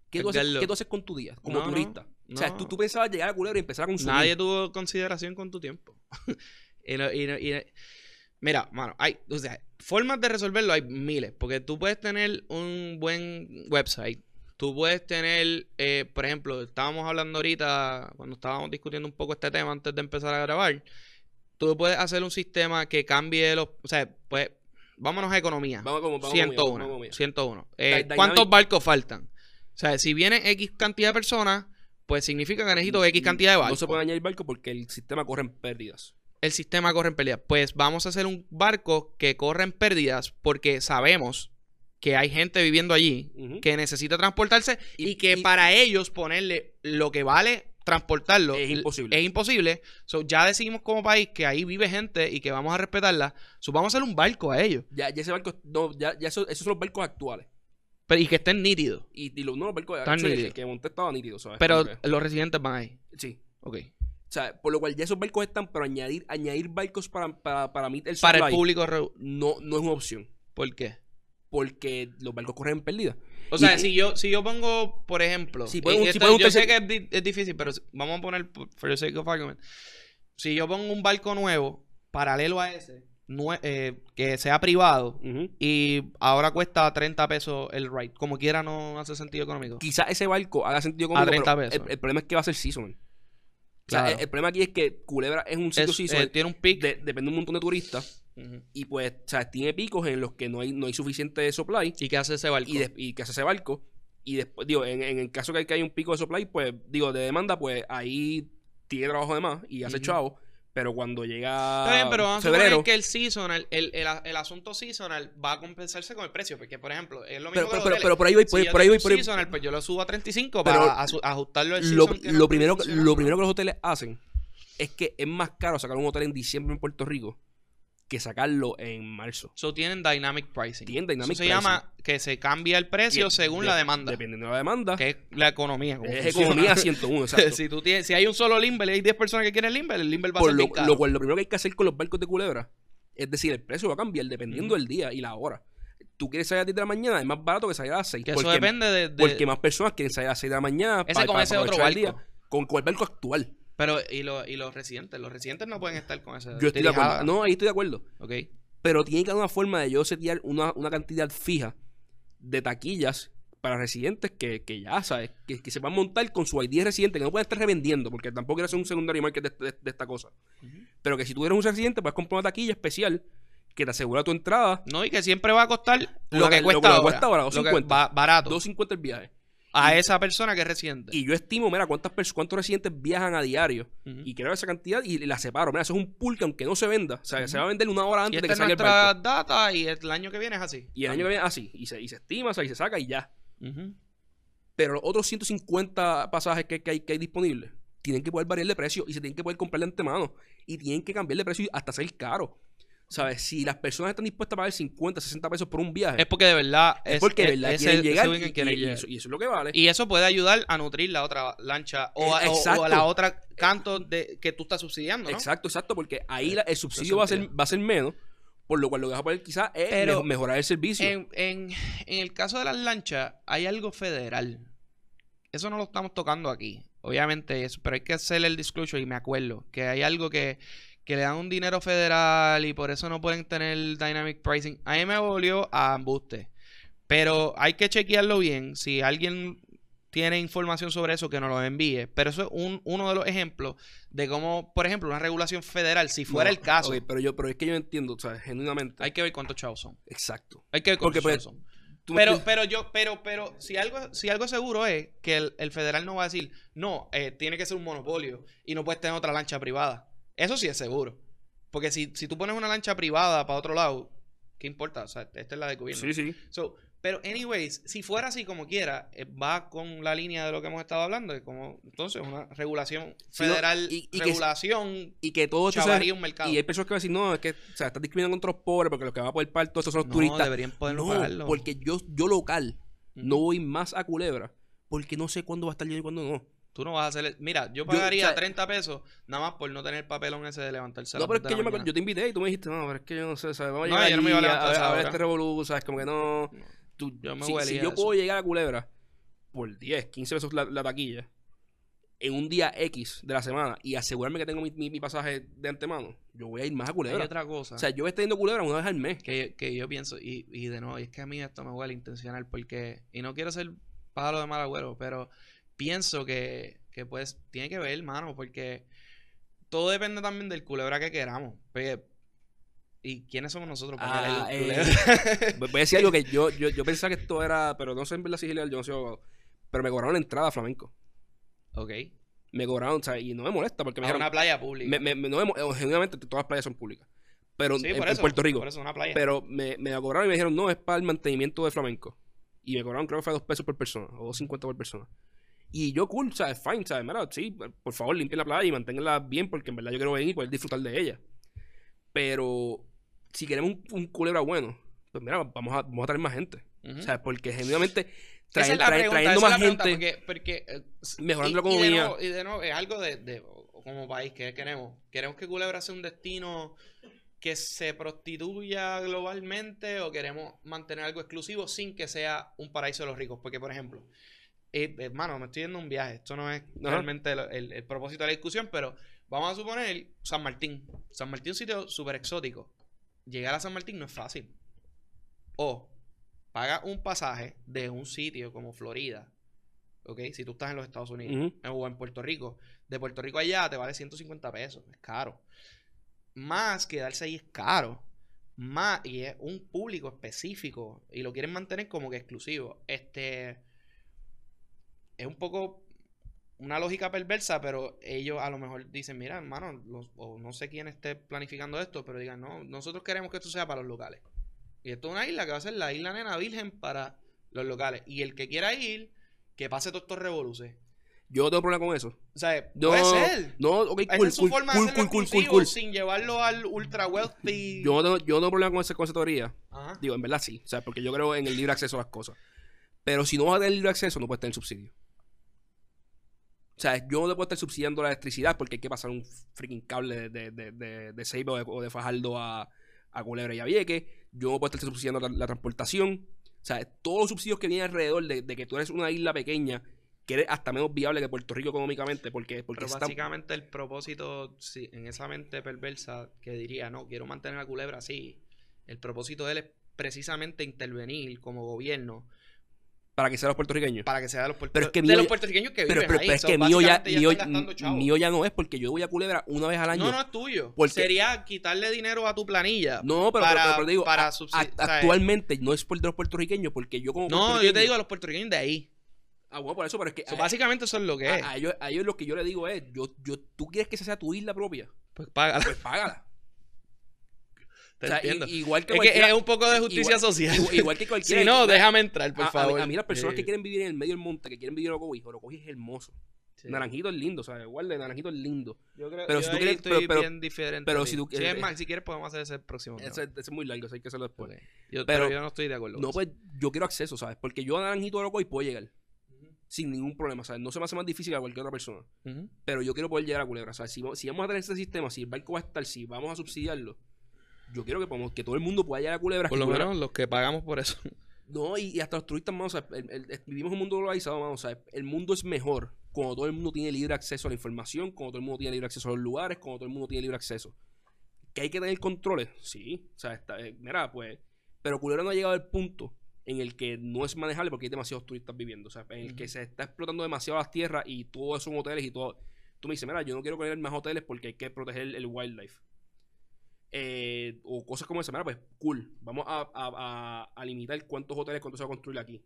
¿Qué tú, haces, Edgardo. qué tú haces con tu día como No, no, turista? o sea, tú, tú pensabas llegar a Culebra y empezar a consumir. Nadie tuvo consideración con tu tiempo. y no- y mira, mano, hay, o sea, formas de resolverlo hay miles, porque tú puedes tener un buen website. Tú puedes tener, eh, por ejemplo, estábamos hablando ahorita, cuando estábamos discutiendo un poco este tema antes de empezar a grabar, tú puedes hacer un sistema que cambie los, o sea, pues, vámonos a economía. Vamos como, vamos 101. Vamos conmigo. 101. Eh, ¿Cuántos barcos faltan? O sea, si viene X cantidad de personas, pues significa que necesito X cantidad de No barcos. se puede añadir barco porque el sistema corre en pérdidas. El sistema corre en pérdidas. Pues vamos a hacer un barco que corre en pérdidas porque sabemos que hay gente viviendo allí que necesita transportarse y, Y- que y- para ellos ponerle lo que vale transportarlo Es imposible. Es imposible. So, ya decidimos como país que ahí vive gente y que vamos a respetarla. So, vamos a hacer un barco a ellos. Ya, ya ese barco, no, ya, ya eso- esos son los barcos actuales. Pero, y que estén nítidos. Y, y los, no, los barcos nítidos. el que monté estaba nítido, ¿sabes? Pero que- los residentes van ahí. sí. Ok. O sea, por lo cual ya esos barcos están, pero añadir, añadir barcos para, para, para mí el Para el público. no, no es una opción. ¿Por qué? Porque los barcos corren en pérdida. O sea, Y- si yo, si yo pongo, por ejemplo, Si si esto- un yo sé tercer- que es, di- es difícil, pero vamos a poner, for the sake of argument, si yo pongo un barco nuevo, paralelo a ese, eh, que sea privado, y ahora cuesta 30 pesos el ride, como quiera no hace sentido económico. Quizás ese barco haga sentido conmigo, 30 pero pesos. El, el problema es que va a ser O sea, el, el problema aquí es que Culebra es un sitio Es- seasonal. eh, tiene un pic. de- depende de un montón de turistas. Y pues, o sea, tiene picos en los que no hay, no hay suficiente supply. ¿Y qué hace ese barco? y, des- y que hace ese barco. Y después, digo, en, en el caso que hay, que hay un pico de supply, pues, digo, de demanda, pues ahí tiene trabajo de más y hace Ujú. chavo. Pero cuando llega Está bien, pero vamos a febrero, suponer que el seasonal, el, el, el asunto seasonal va a compensarse con el precio. Porque, por ejemplo, es lo mismo pero, que pero, los pero, pero por ahí voy, Si por, yo por ahí voy, por ahí- seasonal, pues yo lo subo a 35 Pero para asu- ajustarlo al lo, season que lo no primero, lo primero que los hoteles hacen es que es más caro sacar un hotel en diciembre en Puerto Rico que sacarlo en marzo. So, tienen dynamic pricing. Tienen dynamic Eso se pricing. llama que se cambia el precio según de- la demanda. Dependiendo de la demanda, Que es la economía. es funciona. economía 101, exacto. si, tú tienes, si hay un solo limber y hay 10 personas que quieren limber, el limber va a ser lo, lo cual lo primero que hay que hacer con los barcos de culebra es decir, el precio va a cambiar dependiendo Ujú. del día y la hora. Tú quieres salir a las 10 de la mañana, es más barato que salir a las 6. que eso porque, depende de... de- porque más personas quieren salir a las 6 de la mañana ese para, con para ese otro barco. día. Con, con el barco actual. Pero, y, lo- y los residentes? Los residentes no pueden estar con ese... Yo estoy de acuerdo. No, ahí estoy de acuerdo. Ok. Pero tiene que haber una forma de yo setear una, una cantidad fija de taquillas para residentes que, que ya, ¿sabes? Que, que se van a montar con su ID de residente, que no pueden estar revendiendo, porque tampoco hacer un secundario market de, de- de esta cosa. Pero que si tú eres un residente, puedes comprar una taquilla especial que te asegura tu entrada. No, y que siempre va a costar lo que lo cuesta que ahora. cuesta ahora, Lo que 2.50. va- barato. 2.50 el viaje. A esa persona que es residente. Y yo estimo, mira, cuántas cuántos residentes viajan a diario. Ujú. Y quiero esa cantidad y la separo. Mira, eso es un pool que aunque no se venda, o sea, se va a vender una hora Y antes de esta que es salga el barco. data y el año que viene es así. Y el año que viene, así. Y se, y se estima, o sea, y se saca y ya. Pero los otros 150 pasajes que, que hay, que hay disponibles tienen que poder variar de precio y se tienen que poder comprar de antemano. Y tienen que cambiar de precio hasta ser caro. ¿Sabes? Si las personas están dispuestas a pagar 50, 60 pesos por un viaje, Es porque de verdad es, porque de verdad quieren ese llegar. y, quieren y- y llegar. eso, y eso es lo que vale. Y eso puede ayudar a nutrir la otra lancha o, a, Eh, o- o exacto. a la otra canto de, que tú estás subsidiando, ¿no? Exacto, exacto, porque ahí Eh, la- el subsidio va a, ser, va a ser menos. Por lo cual lo que vas a poder quizás es Pero mejorar el servicio. En, en- en el caso de las lanchas, hay algo federal. Eso no lo estamos tocando aquí. Obviamente, eso, pero hay que hacer el disclosure y me acuerdo que hay algo que, que le dan un dinero federal y por eso no pueden tener dynamic pricing. A mí me volvió a embuste. Pero hay que chequearlo bien. Si alguien tiene información sobre eso, que nos lo envíe. Pero eso es un- uno de los ejemplos de cómo, por ejemplo, una regulación federal, si fuera No, el caso, ok, pero, yo, pero es que yo entiendo, o sea, genuinamente. hay que ver cuántos chavos son. Exacto. Hay que ver Porque, cuántos pues, chavos son. Pero, pero yo, pero, pero, si algo, si algo seguro es que el, el federal no va a decir, no, eh, tiene que ser un monopolio y no puedes tener otra lancha privada. Eso sí es seguro. Porque si, si tú pones una lancha privada para otro lado, ¿qué importa? O sea, esta es la del gobierno. Sí, sí. So, pero, anyways, si fuera así como quiera, eh, va con la línea de lo que hemos estado hablando, de como, entonces, una regulación Sí, no, federal, y- y que- regulación, Y que todo chavaría un mercado. Y hay personas que van a decir, no, es que o sea, estás discriminando contra los pobres porque los que van a poder pagar todo esto son los no, turistas. deberían poder No, pagarlo. porque yo, yo local no voy más a Culebra porque no sé cuándo va a estar lleno y cuándo no. Tú no vas a hacer. Mira, yo Yo, pagaría o sea- 30 pesos nada más por no tener el papelón ese de levantarse a No, las pero es que yo, la me yo te invité y tú me dijiste, no, pero es que yo no sé, ¿sabes? Vamos a No, llegar yo no me iba a levantar a a ver este revolú, ¿sabes? Como que no... tú- Yo me si, si yo puedo llegar a Culebra por 10, 15 pesos la, la taquilla en un día X de la semana y asegurarme que tengo mi, mi- mi pasaje de antemano, yo voy a ir más a Hay Culebra. otra cosa O sea, yo voy a estar yendo a Culebra una vez al mes. que, que yo pienso, y, y de nuevo, y es que a mí esto me huele intencional, porque, y no quiero ser pájaro de mal agüero, pero pienso que, que pues tiene que ver, mano, porque todo depende también del culebra que queramos. Porque, ¿Y quiénes somos nosotros para Ah, el eh? Voy a decir algo que yo, yo, yo pensaba que esto era, pero no sé en verdad si es ilegal, yo no soy abogado. Pero me cobraron la entrada a flamenco. ok. Me cobraron, o sea, y no me molesta porque me dijeron, una playa pública. me, me- no me eh, genuinamente todas las playas son públicas. pero Sí, en, por en eso, Puerto Rico. Por eso, una playa. Pero me, me cobraron y me dijeron, no, es para el mantenimiento de flamenco. Y me cobraron, creo que fue dos pesos por persona, o dos cincuenta por persona. Y yo, cool, ¿sabes? Fine, ¿sabes? Mira, sí, por favor, limpien la playa y manténganla bien, porque en verdad yo quiero venir y poder disfrutar de ella. Pero si queremos un, un culebra bueno, pues mira, vamos a, vamos a traer más gente. Ujú. O sea, porque genuinamente traen- es traen- pregunta, trayendo más gente, Porque, porque, eh, mejorando la y- y de economía. nuevo- Y de nuevo, es algo de, de- como país que queremos. Queremos que Culebra sea un destino que se prostituya globalmente o queremos mantener algo exclusivo sin que sea un paraíso de los ricos. Porque, por ejemplo, eh, hermano, me estoy yendo a un viaje. Esto no es Ajá. realmente el, el- el propósito de la discusión, pero vamos a suponer San Martín. San Martín es un sitio súper exótico. Llegar a San Martín no es fácil. O paga un pasaje de un sitio como Florida, ¿ok? Si tú estás en los Estados Unidos o en Puerto Rico. De Puerto Rico allá te vale 150 pesos, es caro. Más quedarse ahí es caro. Más, y es un público específico y lo quieren mantener como que exclusivo. Este es un poco una lógica perversa, pero ellos a lo mejor dicen, mira, hermano, los- o no sé quién esté planificando esto, pero digan, no, nosotros queremos que esto sea para los locales. Y esto es una isla que va a ser la isla nena virgen para los locales. Y el que quiera ir, que pase todos estos revoluces. yo no tengo problema con eso. O sea, No, puede ser. no, ok, Esa cool, es su cool, forma de cool, hacerlo cool, cool, cool, exclusivo cool. sin llevarlo al ultra wealthy. Yo no, tengo, yo no tengo problema con esa, con esa teoría. Ajá. Digo, en verdad sí. O sea, porque yo creo en el libre acceso a las cosas. Pero si no vas a tener libre acceso, no puedes tener subsidio. O sea, yo no te puedo estar subsidiando la electricidad porque hay que pasar un freaking cable de, de, de, de, de Ceiba o de, o de Fajardo a, a Culebra y a Vieques. Yo no puedo estar subsidiando la, la transportación. O sea, todos los subsidios que vienen alrededor de, de que tú eres una isla pequeña, que eres hasta menos viable que Puerto Rico económicamente, porque, porque Pero está- básicamente el propósito, sí, en esa mente perversa que diría, no, quiero mantener a Culebra así, el propósito de él es precisamente intervenir como gobierno para que sean los puertorriqueños. para que sea de los, puerto- Pero es que de los puertorriqueños que Pero, viven pero- ahí. pero es So, que mío ya, mío, ya no es porque yo voy a Culebra una vez al año. No, no es tuyo. Porque- Sería quitarle dinero a tu planilla. No, pero, para- pero, pero te digo, para a- a- sea, actualmente no es por de los puertorriqueños, porque yo como No, yo te digo a los puertorriqueños de ahí. Ah, bueno, por eso, pero es que So, a, básicamente eso es lo que es. a- a ellos, a ellos lo que yo le digo es, yo, yo, tú quieres que esa sea tu isla propia, Pues págala. pues págala. Te O sea, i- entiendo. igual que es que cualquiera- es un poco de justicia igual- social. igual, igual que cualquiera. si no, déjame entrar, por a, favor. A mí, las personas Sí. que quieren vivir en el medio del monte, que quieren vivir en Orocovi, Orocovi es hermoso. Sí. Naranjito es lindo, o sea, igual de Naranjito es lindo. Yo creo, Pero yo si tú quieres- estoy pero- pero- bien diferente. pero si tú- es eh, más, si quieres podemos hacer ese próximo. Ese, ese es muy largo, eso hay que hacerlo después. Yo, Pero- pero, yo no estoy de acuerdo. No, pues yo quiero acceso, ¿sabes? Porque yo a Naranjito de Orocovi puedo llegar sin ningún problema, ¿sabes? No se me hace más difícil que a cualquier otra persona. Pero yo quiero poder llegar a Culebra. O sea, si, si vamos a tener este sistema, si el barco va a estar, si vamos a subsidiarlo, yo quiero que, podamos- que todo el mundo pueda llegar a Culebra. Por lo Culebra- menos los que pagamos por eso. No, y, y hasta los turistas, mano, o sea, el- el- el- vivimos en un mundo globalizado, mano, o sea, el mundo es mejor cuando todo el mundo tiene libre acceso a la información, cuando todo el mundo tiene libre acceso a los lugares, cuando todo el mundo tiene libre acceso. ¿Que hay que tener controles? Sí. O sea, está, eh, mira, pues... Pero Culebra no ha llegado al punto en el que no es manejable porque hay demasiados turistas viviendo. O sea, en el que se está explotando demasiado las tierras y todos son hoteles y todo. Tú me dices, mira, yo no quiero poner más hoteles porque hay que proteger el wildlife. Eh, o cosas como esa, mira, pues cool. Vamos a, a- a- a limitar cuántos hoteles, cuánto se va a construir aquí.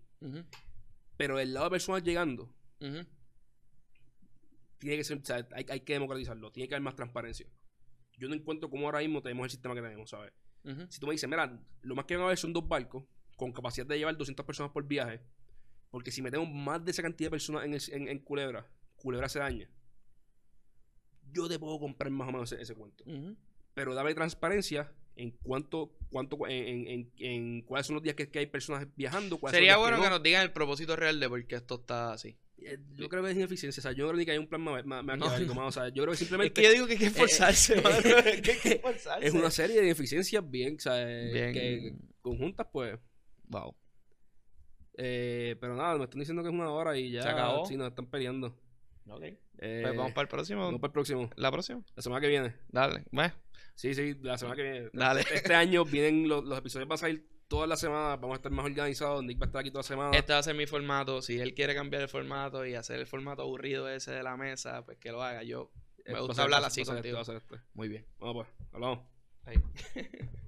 Pero del lado de personas llegando, tiene que ser, o sea, hay, hay que democratizarlo, tiene que haber más transparencia. Yo no encuentro cómo ahora mismo tenemos el sistema que tenemos, ¿sabes? Ujú. Si tú me dices, mira, lo más que van a haber son dos barcos con capacidad de llevar 200 personas por viaje, porque si metemos más de esa cantidad de personas en, el- en- en Culebra, Culebra se daña. Yo te puedo comprar más o menos ese, ese cuento. Pero dame transparencia en cuánto, cuánto, en, en- en- en cuáles son los días que, que hay personas viajando. Sería bueno que, no. nos digan el propósito real de por qué esto está así. Eh, Yo creo que es ineficiencia. O sea, yo creo ni que haya un plan más, más, más No. O sea, yo creo que Es simplemente que yo digo que hay que esforzarse, eh, mano. eh, que hay que esforzarse. es una serie de ineficiencias bien, o sea, eh, Bien. que conjuntas, pues. Wow. Eh, pero nada, me están diciendo que es una hora y ya. ¿Se acabó? Sí, nos están peleando. Ok. Eh, Pues vamos para el próximo. vamos para el próximo. ¿La próxima? La semana que viene. Dale. Bueno, Sí, sí, la semana que viene. Dale. Este año vienen los, los episodios, van a salir todas las semanas. Vamos a estar más organizados. Nick va a estar aquí toda la semana. este va a ser mi formato. Si él quiere cambiar el formato y hacer el formato aburrido ese de la mesa, pues que lo haga. Yo Eh, me a gusta hablar así este, contigo. ser este. Muy bien. Vamos pues, hablamos. Ahí.